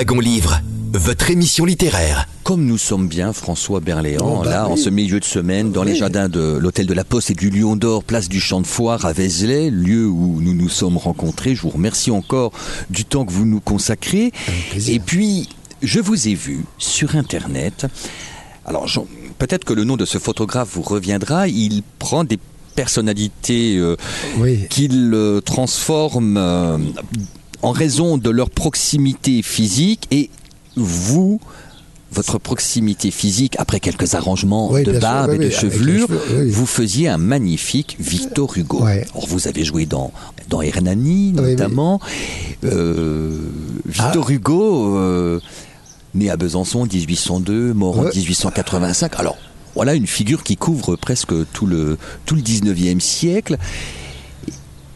Wagon Livre, votre émission littéraire. Comme nous sommes bien, François Berléand, Oh, bah là, en ce milieu de semaine, dans les jardins de l'hôtel de la Poste et du Lion d'Or, place du Champ de Foire à Vézelay, lieu où nous nous sommes rencontrés. Je vous remercie encore du temps que vous nous consacrez. Et puis, je vous ai vu sur Internet. Alors, peut-être que le nom de ce photographe vous reviendra. Il prend des personnalités euh, Oui. qu'il euh, transforme euh, en raison de leur proximité physique et vous votre proximité physique après quelques arrangements Oui, de sûr, barbe oui, et de oui, chevelure cheveux, vous faisiez un magnifique Victor Hugo. Alors, vous avez joué dans dans Hernani notamment Euh, Victor Ah. Hugo euh, né à Besançon en 1802 mort en Ouais. 1885 alors voilà une figure qui couvre presque tout le tout le 19e siècle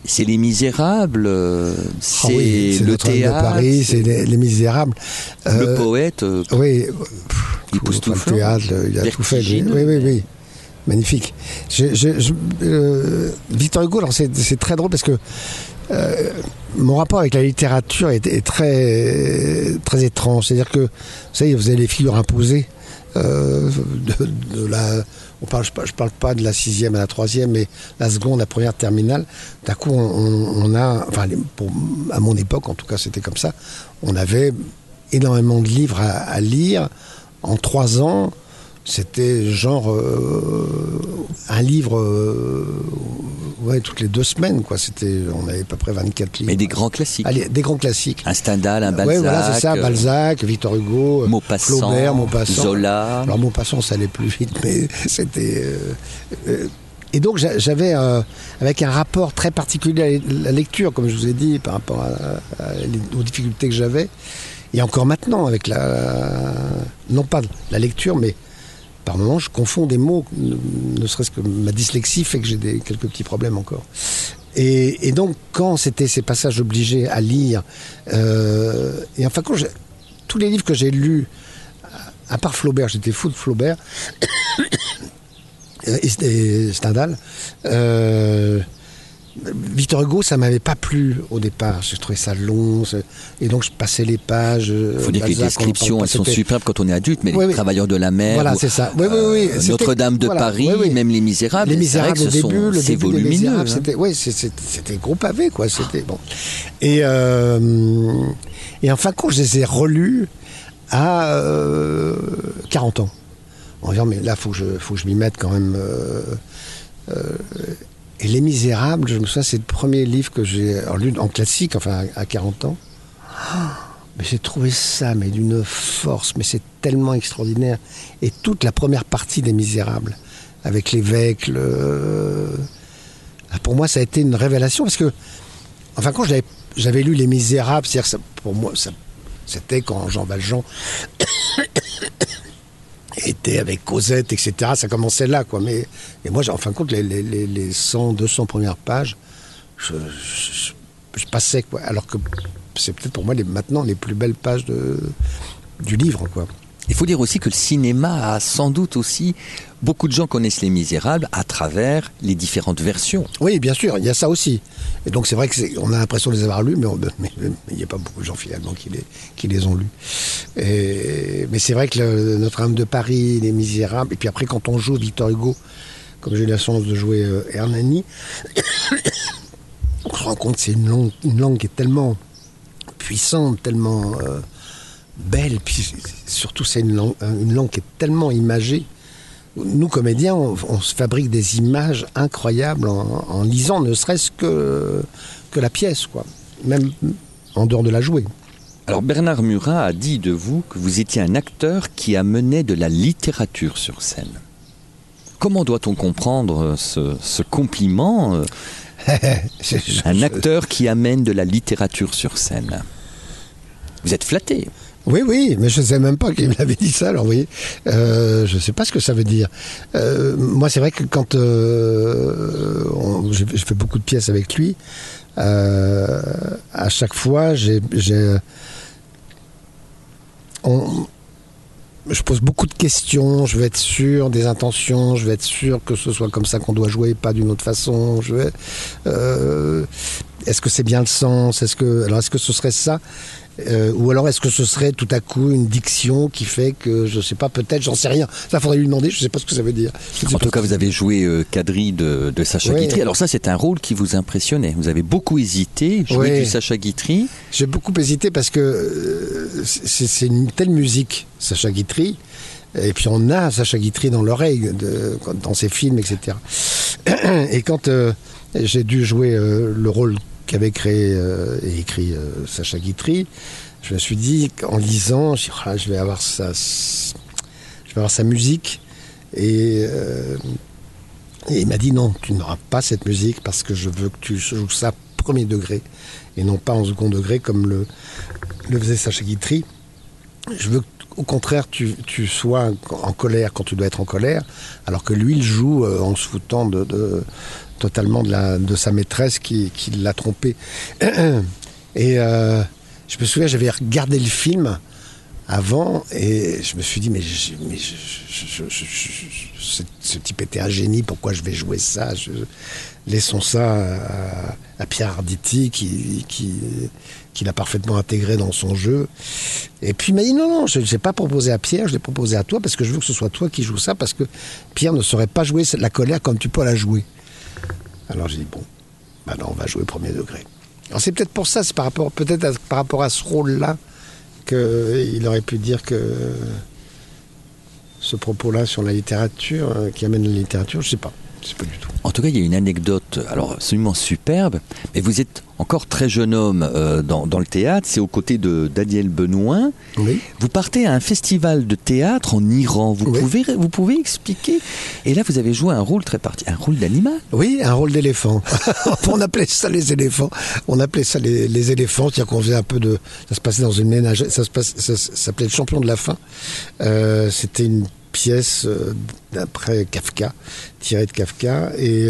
c'est Les Misérables, euh, c'est Ah oui, le théâtre, de Paris, c'est les, les Misérables. le Euh, poète. euh, Oui, Il pousse tout tout le théâtre, il a tout fait. Oui, oui, oui. Magnifique. Je- je- je- euh, Victor Hugo, alors c'est c'est très drôle parce que mon rapport avec la littérature est, est très, très étrange. C'est-à-dire que, vous savez, vous avez les figures imposées. Euh, de, la, on parle, je, je parle pas de la sixième à la troisième, mais la seconde, la première terminale. D'un coup, on, a, enfin, à mon époque, en tout cas, c'était comme ça. On avait énormément de livres à lire en trois ans. C'était genre euh, un livre, euh, ouais, toutes les deux semaines, quoi. C'était, on avait à peu près 24 livres. mais des grands classiques. Allez, des grands classiques. Un Stendhal, un Balzac, Ouais, voilà, c'est ça, euh, Balzac, Victor Hugo, euh, Maupassant, Flaubert, Maupassant. Zola. Alors Maupassant, ça allait plus vite, mais c'était. euh, euh, et donc j'a- j'avais, euh, avec un rapport très particulier à la lecture, comme je vous ai dit, par rapport à- à- aux difficultés que j'avais, et encore maintenant avec la, non pas la lecture, mais par moments je confonds des mots, ne, serait-ce que ma dyslexie fait que j'ai quelques petits problèmes encore. Et, donc quand c'était ces passages obligés à lire, euh, et enfin quand tous les livres que j'ai lus, à part Flaubert, j'étais fou de Flaubert et Stendhal. euh, Victor Hugo, ça m'avait pas plu au départ. Je trouvais ça long, et donc je passais les pages. Il faut dire que les descriptions, on elles sont superbes quand on est adulte, mais Oui, les oui. travailleurs de la mer, Voilà, c'est ça. Oui, oui, oui. euh, Notre-Dame de voilà, Paris, oui, même Les Misérables. Les Misérables au début, le début des volumineux. Misérables, hein. c'était, c'est- c'était gros pavé, quoi. C'était bon. Et euh, et en fin de compte, je les ai relus à euh, 40 ans. En disant, mais là, faut que je, faut que je m'y mette quand même. euh, euh, et Les Misérables, je me souviens, c'est le premier livre que j'ai lu en classique, enfin à 40 ans. Mais j'ai trouvé ça, mais d'une force, mais c'est tellement extraordinaire. Et toute la première partie des Misérables, avec l'évêque, le... Ah, pour moi, ça a été une révélation parce que, enfin, quand j'avais, lu Les Misérables, c'est-à-dire, pour moi, c'était quand Jean Valjean était avec Cosette, etc. Ça commençait là, quoi. Mais, et moi, en fin de compte, les, les, les- les 100, 200 premières pages, je, passais quoi. Alors que c'est peut-être pour moi maintenant les plus belles pages du livre quoi. Il faut dire aussi que le cinéma a sans doute aussi beaucoup de gens connaissent Les Misérables à travers les différentes versions. Oui, bien sûr, il y a ça aussi. Et donc c'est vrai qu'on a l'impression de les avoir lus, mais il n'y a pas beaucoup de gens finalement qui les, ont lus. Mais c'est vrai que Notre-Dame de Paris, Les Misérables, et puis après quand on joue Victor Hugo, comme j'ai eu la chance de jouer euh, Hernani, on se rend compte que c'est une langue, qui est tellement puissante, tellement... Euh, belle, surtout c'est une langue, une langue qui est tellement imagée. Nous, comédiens, on, se fabrique des images incroyables en, lisant ne serait-ce que, que la pièce, quoi. même en dehors de la jouer. Alors Bernard Murat a dit de vous que vous étiez un acteur qui amenait de la littérature sur scène. Comment doit-on comprendre ce, ce compliment euh, Un acteur qui amène de la littérature sur scène? Vous êtes flatté. Oui, oui, mais je ne sais même pas qu'il m'avait dit ça. Alors, voyez, euh, je ne sais pas ce que ça veut dire. Euh, moi, c'est vrai que quand euh, je fais beaucoup de pièces avec lui, à chaque fois, je pose beaucoup de questions. Je veux être sûr des intentions. Je veux être sûr que ce soit comme ça qu'on doit jouer, pas d'une autre façon. Est-ce que c'est bien le sens? Est-ce que alors est-ce que ce serait ça? Euh, ou alors est-ce que ce serait tout à coup une diction qui fait que, je ne sais pas, peut-être, j'en sais rien. Ça faudrait lui demander, je ne sais pas ce que ça veut dire. En tout cas, vous avez joué euh, Kadri de, Sacha Guitry. Alors ça, c'est un rôle qui vous impressionnait. Vous avez beaucoup hésité, jouer du Sacha Guitry. J'ai beaucoup hésité parce que euh, c'est une telle musique, Sacha Guitry. Et puis on a Sacha Guitry dans l'oreille, dans ses films, etc. Et quand j'ai dû jouer le rôle qu'avait créé euh, et écrit euh, Sacha Guitry, je me suis dit, en lisant, je, oh je vais avoir sa, je vais avoir sa musique. Et, euh, et il m'a dit non, tu n'auras pas cette musique parce que je veux que tu joues ça premier degré et non pas en second degré comme le, faisait Sacha Guitry. Je veux au contraire tu, tu, sois en colère quand tu dois être en colère, alors que lui il joue en se foutant de, totalement de, sa maîtresse qui, l'a trompé. Et euh, je me souviens, j'avais regardé le film avant et je me suis dit mais, ce, type était un génie pourquoi je vais jouer ça? Laissons ça à, Pierre Arditi qui, qui, qui l'a parfaitement intégré dans son jeu. Et puis il m'a dit non non je ne l'ai pas proposé à Pierre je l'ai proposé à toi parce que je veux que ce soit toi qui joues ça parce que Pierre ne saurait pas jouer la colère comme tu peux la jouer alors j'ai dit, bon, maintenant on va jouer premier degré. Alors c'est peut-être pour ça, c'est par rapport, peut-être par rapport à ce rôle-là, qu'il aurait pu dire que ce propos-là sur la littérature, euh, qui amène la littérature, je ne sais pas. Pas du tout. En tout cas, il y a une anecdote, alors absolument superbe, mais vous êtes encore très jeune homme euh, dans, le théâtre, c'est aux côtés de Daniel Benoît. Oui. Vous partez à un festival de théâtre en Iran. Vous, pouvez, vous pouvez expliquer? Et là, vous avez joué un rôle très particulier, un rôle d'animal. Oui, un rôle d'éléphant. On appelait ça les éléphants. On appelait ça les, éléphants, c'est-à-dire qu'on faisait un peu de. Ça se passait dans une ménage. Ça s'appelait le champion de la faim. Euh, c'était une pièce euh, d'après Kafka, tirée de Kafka. Et.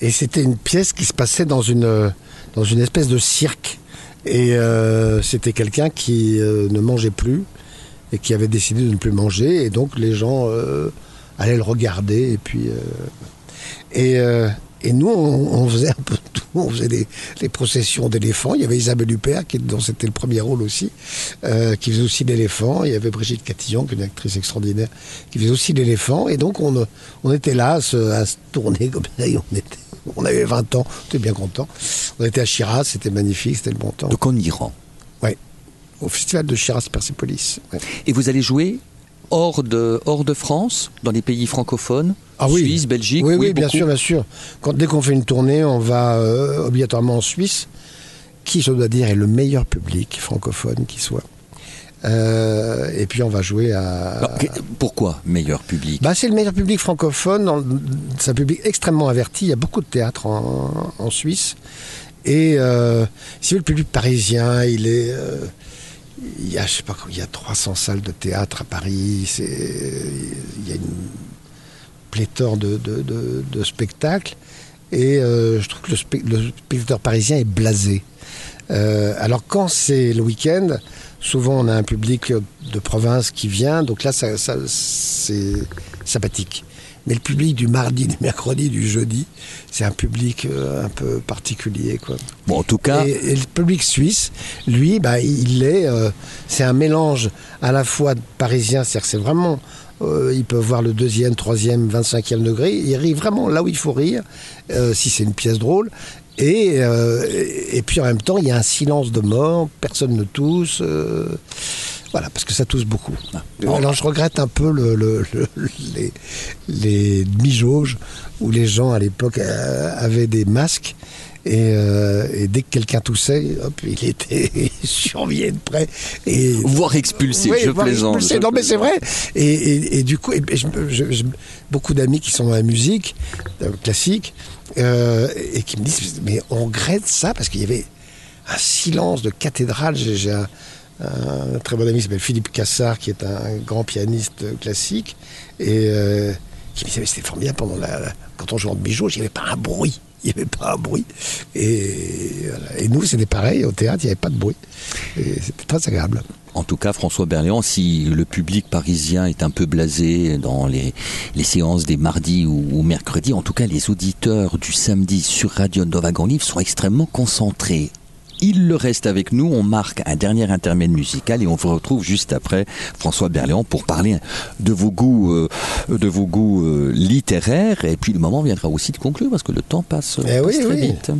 Et c'était une pièce qui se passait dans une, dans une espèce de cirque. Et euh, c'était quelqu'un qui euh, ne mangeait plus et qui avait décidé de ne plus manger. Et donc les gens euh, allaient le regarder. Et puis. et, et nous, on, faisait un peu tout. On faisait des, processions d'éléphants. Il y avait Isabelle Huppert, qui, dont c'était le premier rôle aussi, qui faisait aussi l'éléphant. Il y avait Brigitte Catillon, qui est une actrice extraordinaire, qui faisait aussi l'éléphant. Et donc, on, on était là à se, à se tourner comme ça. Et on était on avait 20 ans, on était bien content. On était à Shiraz, c'était magnifique, c'était le bon temps. Donc en Iran Oui, au festival de Shiraz-Persépolis. Et vous allez jouer hors de, hors de France, dans les pays francophones ah Suisse, Belgique Oui, oui, bien sûr, bien sûr. Quand, dès qu'on fait une tournée, on va euh, obligatoirement en Suisse, qui, je dois dire, est le meilleur public francophone qui soit. Euh, et puis on va jouer à. pourquoi meilleur public? Bah, C'est le meilleur public francophone. C'est un public extrêmement averti. Il y a beaucoup de théâtre en, Suisse. Et euh, si le public parisien, il est. Il y a, je sais pas, il y a 300 salles de théâtre à Paris. Il y a une pléthore de, spectacles. et euh, je trouve que le, spec- le spectateur parisien est blasé. Euh, alors quand c'est le week-end, souvent on a un public de province qui vient, donc là ça- c'est sympathique. Mais le public du mardi, du mercredi, du jeudi, c'est un public euh, un peu particulier. Quoi. Bon, en tout cas, Et, et le public suisse, lui, bah, il est, euh, c'est un mélange à la fois de parisien, c'est-à-dire que c'est vraiment, euh, ils peuvent voir le deuxième, troisième, 25e degré, il rit vraiment là où il faut rire, si c'est une pièce drôle. Et, et puis en même temps, il y a un silence de mort, personne ne tousse. Voilà, parce que ça tousse beaucoup. Alors je regrette un peu le, le- le- les, les demi-jauges où les gens à l'époque euh, avaient des masques et, euh, et dès que quelqu'un toussait, hop, il était surveillé de près. Et voire expulsé, oui, je voire plaisante. expulsé. je Non, mais c'est vrai. Et, et- et du coup, et je- beaucoup d'amis qui sont dans la musique euh, classique et qui me disent Mais on regrette ça parce qu'il y avait un silence de cathédrale. J'ai j'ai un, un très bon ami s'appelle Philippe Cassard, qui est un grand pianiste classique, et euh, qui me disait Mais c'était formidable pendant la, quand on jouait en demi-jour, il n'y avait pas un bruit. Il n'y avait pas un bruit. Et, nous, c'était pareil. Au théâtre, il n'y avait pas de bruit. Et c'était très agréable. En tout cas, François Berléand, si le public parisien est un peu blasé dans les, les séances des mardis ou, ou mercredis, en tout cas, les auditeurs du samedi sur Radio Nova Grand Livre sont extrêmement concentrés. Il le reste avec nous, on marque un dernier intermède musical et on vous retrouve juste après François Berléand pour parler de vos goûts, euh, de vos goûts euh, littéraires. Et puis le moment viendra aussi de conclure parce que le temps passe, Eh passe oui, très oui. vite.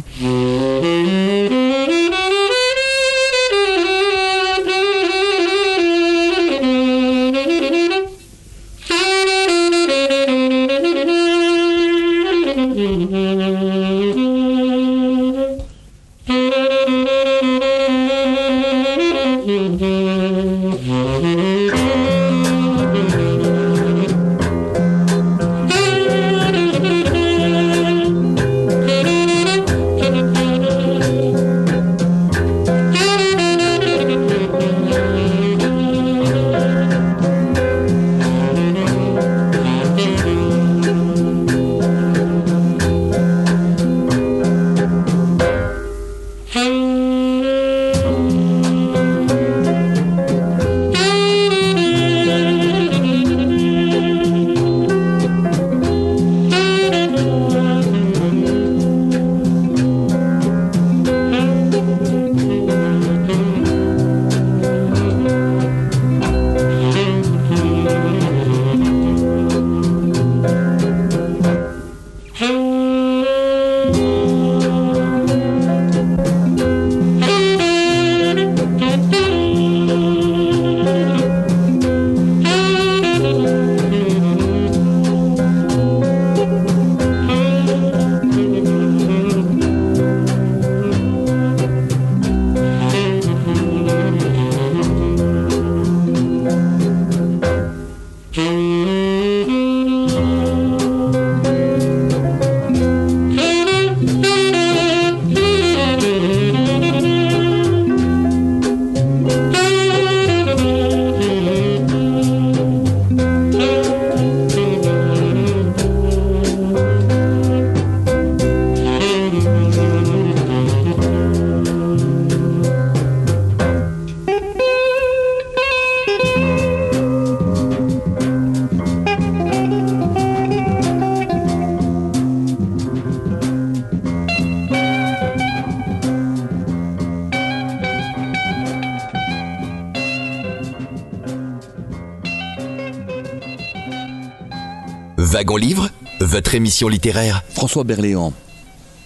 Wagon Livre, votre émission littéraire. François Berléand,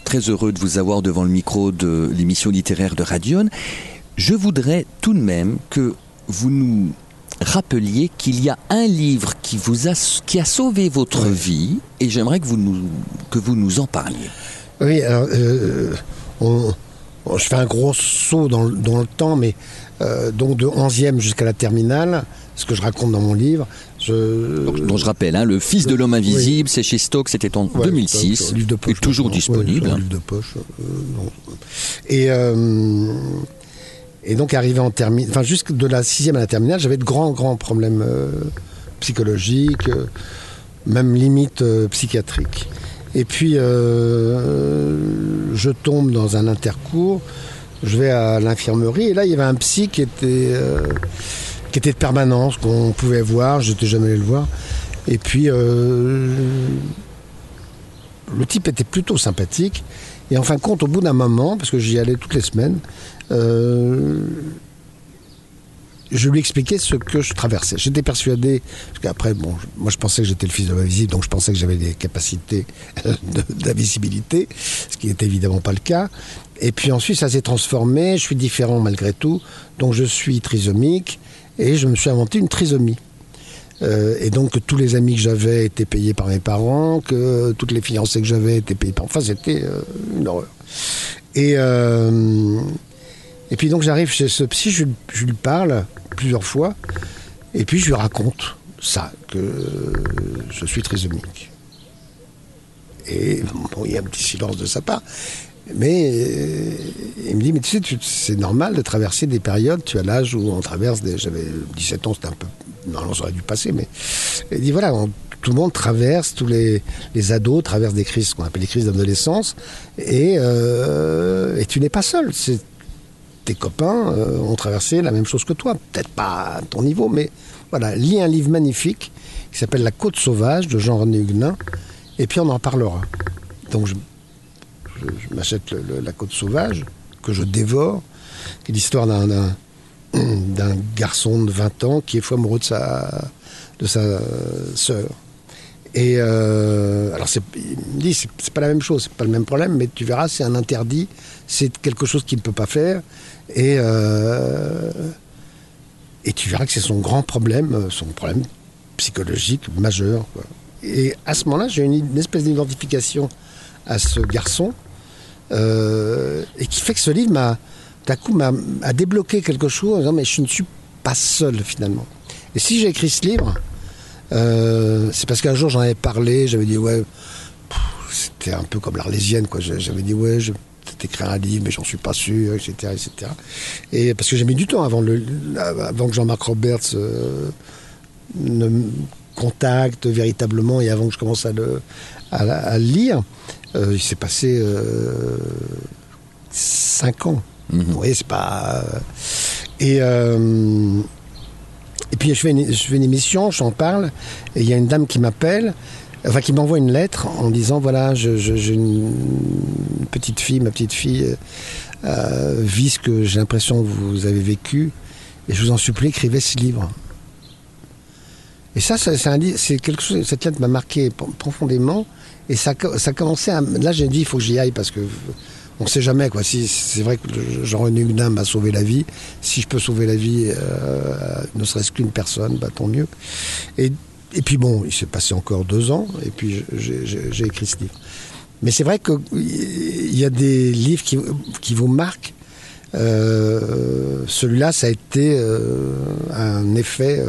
très heureux de vous avoir devant le micro de l'émission littéraire de Radion. Je voudrais tout de même que vous nous rappeliez qu'il y a un livre qui, vous a, qui a sauvé votre vie et j'aimerais que vous nous, que vous nous en parliez. Oui, alors, euh, on- on- je fais un gros saut dans, le- dans le temps, mais euh, donc de 11e jusqu'à la terminale, ce que je raconte dans mon livre. Je, Donc, dont je rappelle, hein, Le Fils de l'homme invisible, c'est chez Stock, c'était en Ouais, 2006, c'est un livre de poche, et toujours disponible. Ouais, c'est un livre de poche. euh, non. Et, et donc, arrivé en terminale, enfin, jusque de la sixième à la terminale, j'avais de grands, grands problèmes euh, psychologiques, euh, même limite euh, psychiatriques. Et puis, euh, je tombe dans un intercours, je vais à l'infirmerie, et là, il y avait un psy qui était, euh, qui était de permanence, qu'on pouvait voir, je n'étais jamais allé le voir. Et puis, euh, le type était plutôt sympathique. Et en fin de compte, au bout d'un moment, parce que j'y allais toutes les semaines, euh, je lui expliquais ce que je traversais. J'étais persuadé, parce qu'après, bon, moi je pensais que j'étais le fils de l'invisible, donc je pensais que j'avais des capacités d'invisibilité, ce qui n'était évidemment pas le cas. Et puis ensuite, ça s'est transformé, je suis différent malgré tout, donc je suis trisomique, et je me suis inventé une trisomie. Euh, et donc que tous les amis que j'avais étaient payés par mes parents, que toutes les fiancées que j'avais étaient payées par... Enfin, c'était euh, une horreur. Et, euh, et puis donc j'arrive chez ce psy, je, lui parle plusieurs fois, et puis je lui raconte ça, que je suis trisomique. Et il y a un petit silence de sa part. Mais euh, il me dit, mais tu sais, c'est normal de traverser des périodes, tu as l'âge où on traverse, des, j'avais 17 ans, c'était un peu, non, ça aurait dû passer, mais il dit, voilà, tout le monde traverse, tous les, les ados traversent des crises, ce qu'on appelle les crises d'adolescence, et, euh, et tu n'es pas seul. Tes copains euh, ont traversé la même chose que toi, peut-être pas à ton niveau, mais voilà, lis un livre magnifique qui s'appelle La Côte sauvage de Jean-René Huguenin, et puis on en parlera. Donc je, je m'achète La Côte Sauvage, que je dévore, qui est l'histoire d'un, garçon de 20 ans qui est fou amoureux de sa, de sa sœur. Et euh, alors, il me dit, c'est, pas la même chose, c'est pas le même problème, mais tu verras, c'est un interdit, c'est quelque chose qu'il ne peut pas faire. Et, euh, et tu verras que c'est son grand problème, son problème psychologique majeur. Et à ce moment-là, j'ai une, espèce d'identification à ce garçon euh, et qui fait que ce livre m'a, d'un coup, m'a, débloqué quelque chose en disant mais je ne suis pas seul finalement. Et si j'ai écrit ce livre, euh, c'est parce qu'un jour j'en avais parlé, j'avais dit ouais, c'était un peu comme l'Arlésienne quoi. J'avais dit ouais, je peut-être écrire un livre, mais j'en suis pas sûr, etc., etc. Et parce que j'ai mis du temps avant, que Jean-Marc Roberts euh, ne me contacte véritablement et avant que je commence à le, à, lire. Euh, il s'est passé euh, 5 ans. Mm -hmm. Vous voyez, c'est pas. Et, euh, et puis je fais, une, je fais une émission, j'en parle, et il y a une dame qui m'appelle, enfin qui m'envoie une lettre en disant voilà, j'ai je, je, une petite fille, ma petite fille euh, vit ce que j'ai l'impression que vous avez vécu, et je vous en supplie, écrivez ce livre. Et ça, c'est quelque chose. Cette lettre m'a marqué profondément. Et ça, ça commençait à. Là, j'ai dit, il faut que j'y aille parce que on ne sait jamais quoi. Si c'est vrai que Jean-René Huguenin m'a sauvé la vie, si je peux sauver la vie, euh, ne serait-ce qu'une personne, bah, tant mieux. Et, puis bon, il s'est passé encore deux ans, et puis j'ai écrit ce livre. Mais c'est vrai qu'il y a des livres qui, qui vous marquent. Euh, Celui-là, ça a été euh, un effet.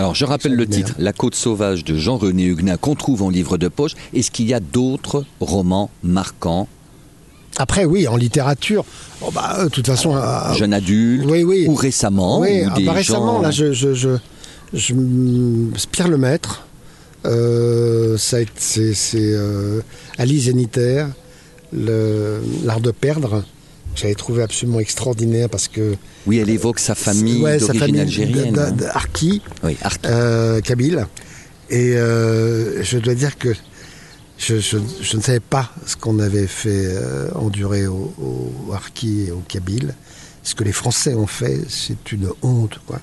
Euh, alors je rappelle le titre, La Côte sauvage de Jean-René Huguenin qu'on trouve en livre de poche. Est-ce qu'il y a d'autres romans marquants? Après, oui, en littérature, oh bah, de toute façon. Euh, Jeune adulte, oui, oui. ou récemment. Oui, ou des bah, récemment, gens... là, je, je, je, je, Pierre Lemaître, euh, c'est euh, Ali Zéniter, L'Art de perdre. J'avais trouvé absolument extraordinaire parce que. Oui, elle évoque sa famille ouais, d'origine algérienne. Arki, oui, Arki. Euh, Kabyle. Et euh, je dois dire que je, je, je, ne savais pas ce qu'on avait fait euh, endurer au, au Harki et au Kabyle. Ce que les Français ont fait, c'est une honte. Quoi.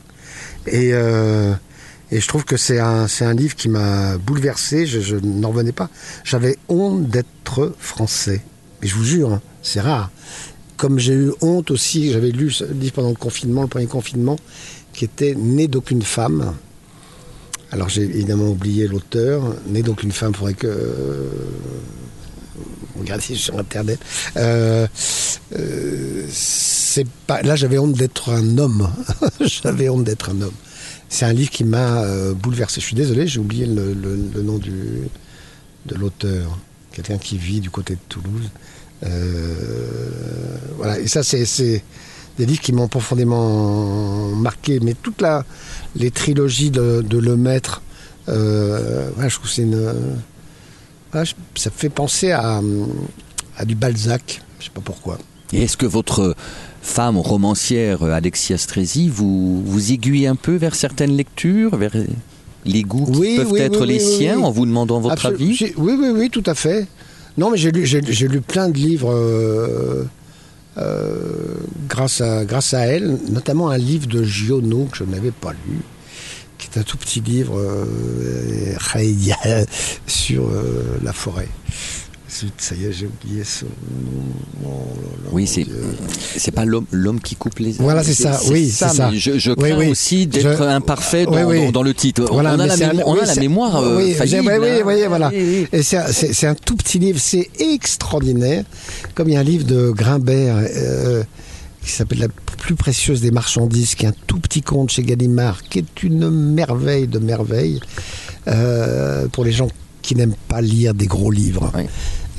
Et, et je trouve que c'est un, un livre qui m'a bouleversé. Je, je n'en revenais pas. J'avais honte d'être français. Mais je vous jure, hein, c'est rare. Comme j'ai eu honte aussi, j'avais lu ce livre pendant le confinement, le premier confinement, qui était Né d'aucune femme. Alors j'ai évidemment oublié l'auteur. Né donc une femme, faudrait que euh, regardez sur internet. Euh, euh, pas là j'avais honte d'être un homme. j'avais honte d'être un homme. C'est un livre qui m'a euh, bouleversé. Je suis désolé, j'ai oublié le, le, le, nom du, de l'auteur. Quelqu'un qui vit du côté de Toulouse. Euh, voilà. Et ça c'est des livres qui m'ont profondément marqué. Mais toute la les trilogies de, de Le Maître, euh, ouais, je trouve c'est une Ah, je- ça me fait penser à, à du Balzac. Je sais pas pourquoi. Et est-ce que votre femme romancière, Alexia Strezi, vous, vous aiguille un peu vers certaines lectures, vers les goûts qui Oui, peuvent oui, être oui, les siens, en vous demandant votre avis? Oui, oui, oui, tout à fait. Non, mais j'ai lu, plein de livres euh, euh, grâce, à, elle, notamment un livre de Giono que je n'avais pas lu, qui est un tout petit livre euh, sur la forêt. Zut, Ça y est, j'ai oublié son nom. Oh Oui, c'est pas l'homme l'homme qui coupe les. Voilà, c'est ça, oui, c'est ça. Je, crains oui. aussi d'être Je- imparfait dans, Oui, oui. dans- dans le titre. Voilà, on a la, un- on a mémoire euh, oui, faillible. oui, oui, hein. oui, voilà. Et c'est un, c'est- c'est un tout petit livre, c'est extraordinaire. Comme il y a un livre de Grimbert euh, qui s'appelle La plus précieuse des marchandises, qui est un tout petit conte chez Gallimard, qui est une merveille de merveille euh, pour les gens qui n'aiment pas lire des gros livres. Oui.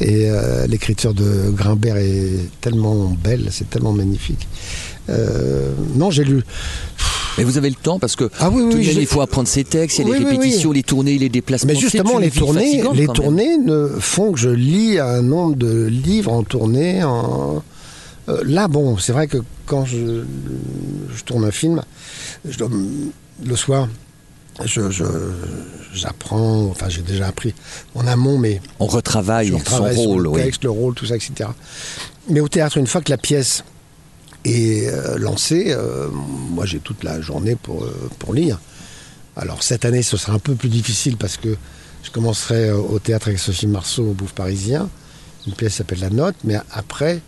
Et euh, l'écriture de Grimbert est tellement belle, c'est tellement magnifique. Euh, non, j'ai lu. Mais vous avez le temps parce que Ah oui, oui, j'ai- il faut apprendre ses textes, il y a Oui, les oui, oui. répétitions, les tournées, les déplacements. Mais justement, les tournées, les ne font que je lis un nombre de livres en tournée. En... Euh, là, bon, c'est vrai que quand je, je tourne un film, je dois, le soir, je, je- j'apprends, enfin j'ai déjà appris en amont, mais On retravaille je son rôle. le oui. texte, le rôle, tout ça, etc. Mais au théâtre, une fois que la pièce est euh, lancée, euh, moi j'ai toute la journée pour, euh, pour lire. Alors cette année, ce sera un peu plus difficile parce que je commencerai au théâtre avec Sophie Marceau au Bouffe Parisien. Une pièce s'appelle La Note, mais après,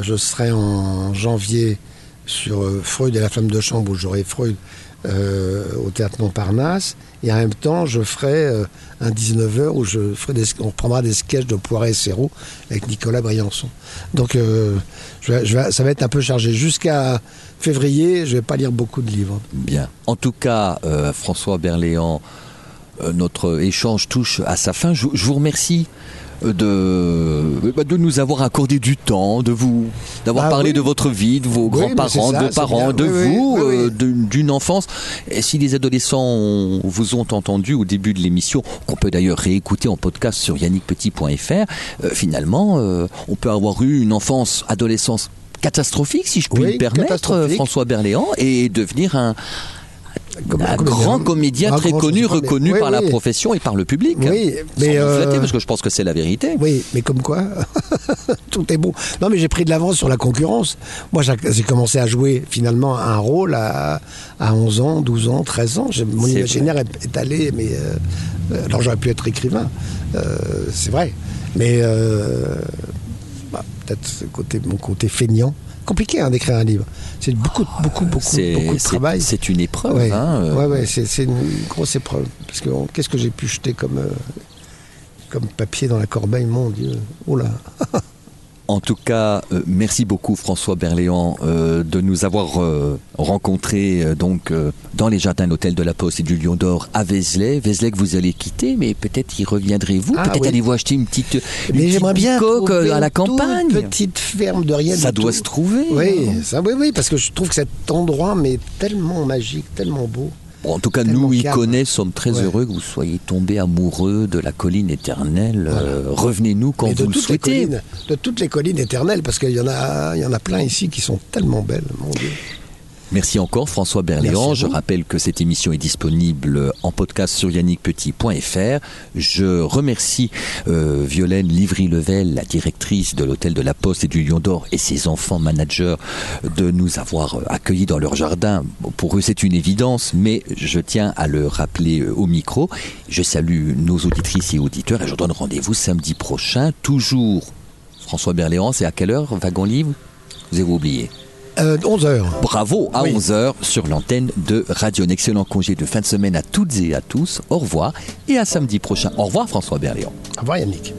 je serai en janvier sur euh, Freud et la femme de chambre où j'aurai Freud euh, au théâtre Montparnasse. Et en même temps, je ferai euh, un 19h où je ferai on reprendra des sketchs de Poiret et Serrault avec Nicolas Briançon. Donc ça va être un peu chargé. Jusqu'à février, je vais pas lire beaucoup de livres. Bien. En tout cas, François Berléand, notre échange touche à sa fin. Je, vous remercie de, bah, de nous avoir accordé du temps, de vous, d'avoir Ah parlé oui. de votre vie, de vos Oui, grands-parents, de vos parents, de Oui, vous, euh, d'une enfance. Et si les adolescents ont- vous ont entendu au début de l'émission, qu'on peut d'ailleurs réécouter en podcast sur yannickpetit.fr, euh, finalement, euh, on peut avoir eu une enfance, adolescence catastrophique, si je puis me permettre. François Berléand, et devenir un, Comme- un grand comédien un très grand connu, reconnu oui, par la profession et par le public. Oui, Sans mais, flatter, euh, parce que je pense que c'est la vérité. Oui, mais comme quoi, tout est bon. Non, mais j'ai pris de l'avance sur la concurrence. Moi, j'ai commencé à jouer finalement un rôle à, à 11 ans, 12 ans, 13 ans. Mon imaginaire est, est allé, mais. euh, euh, alors j'aurais pu être écrivain, euh, c'est vrai. Mais bah, peut-être côté, mon côté feignant. Compliqué hein, d'écrire un livre. C'est beaucoup, beaucoup, beaucoup, C'est beaucoup de travail. c'est une épreuve. Ouais, hein, euh. ouais, ouais, c'est une grosse épreuve. Parce que on- qu'est-ce que j'ai pu jeter comme, euh, comme papier dans la corbeille, mon Dieu. Oh là. En tout cas, euh, merci beaucoup François Berléand euh, de nous avoir euh, rencontrés donc dans les jardins de l'hôtel de la Poste et du Lion d'Or à Vézelay. Vézelay que vous allez quitter, mais peut-être y reviendrez-vous. Ah, peut-être oui. allez-vous acheter une petite, une Mais petite j'aimerais bien coque à la une campagne. petite ferme de rien Ça du doit tout. se trouver. Oui, hein. ça, oui, oui, parce que je trouve que cet endroit mais tellement magique, tellement beau. Bon, en tout cas, nous, connaît, sommes très Ouais. heureux que vous soyez tombé amoureux de la colline éternelle. Euh, Revenez-nous quand vous le souhaitez. collines, de toutes les collines éternelles, parce qu'il y en a, il y en a plein ici qui sont tellement belles, mon Dieu. Merci encore François Berléand. Je rappelle que cette émission est disponible en podcast sur yannickpetit.fr. Je remercie euh, Violaine Livry-Level, la directrice de l'hôtel de la Poste et du Lion d'Or et ses enfants managers de nous avoir euh, accueillis dans leur jardin. Pour eux c'est une évidence, mais je tiens à le rappeler euh, au micro. Je salue nos auditrices et auditeurs et je donne rendez-vous samedi prochain, toujours François Berléand. C'est à quelle heure, Wagon Livre Vous avez oublié. Euh, 11 heures. Bravo à Oui. 11h sur l'antenne de Radio. Un excellent congé de fin de semaine à toutes et à tous. Au revoir et à samedi prochain. Au revoir François Berléand. Au revoir Yannick.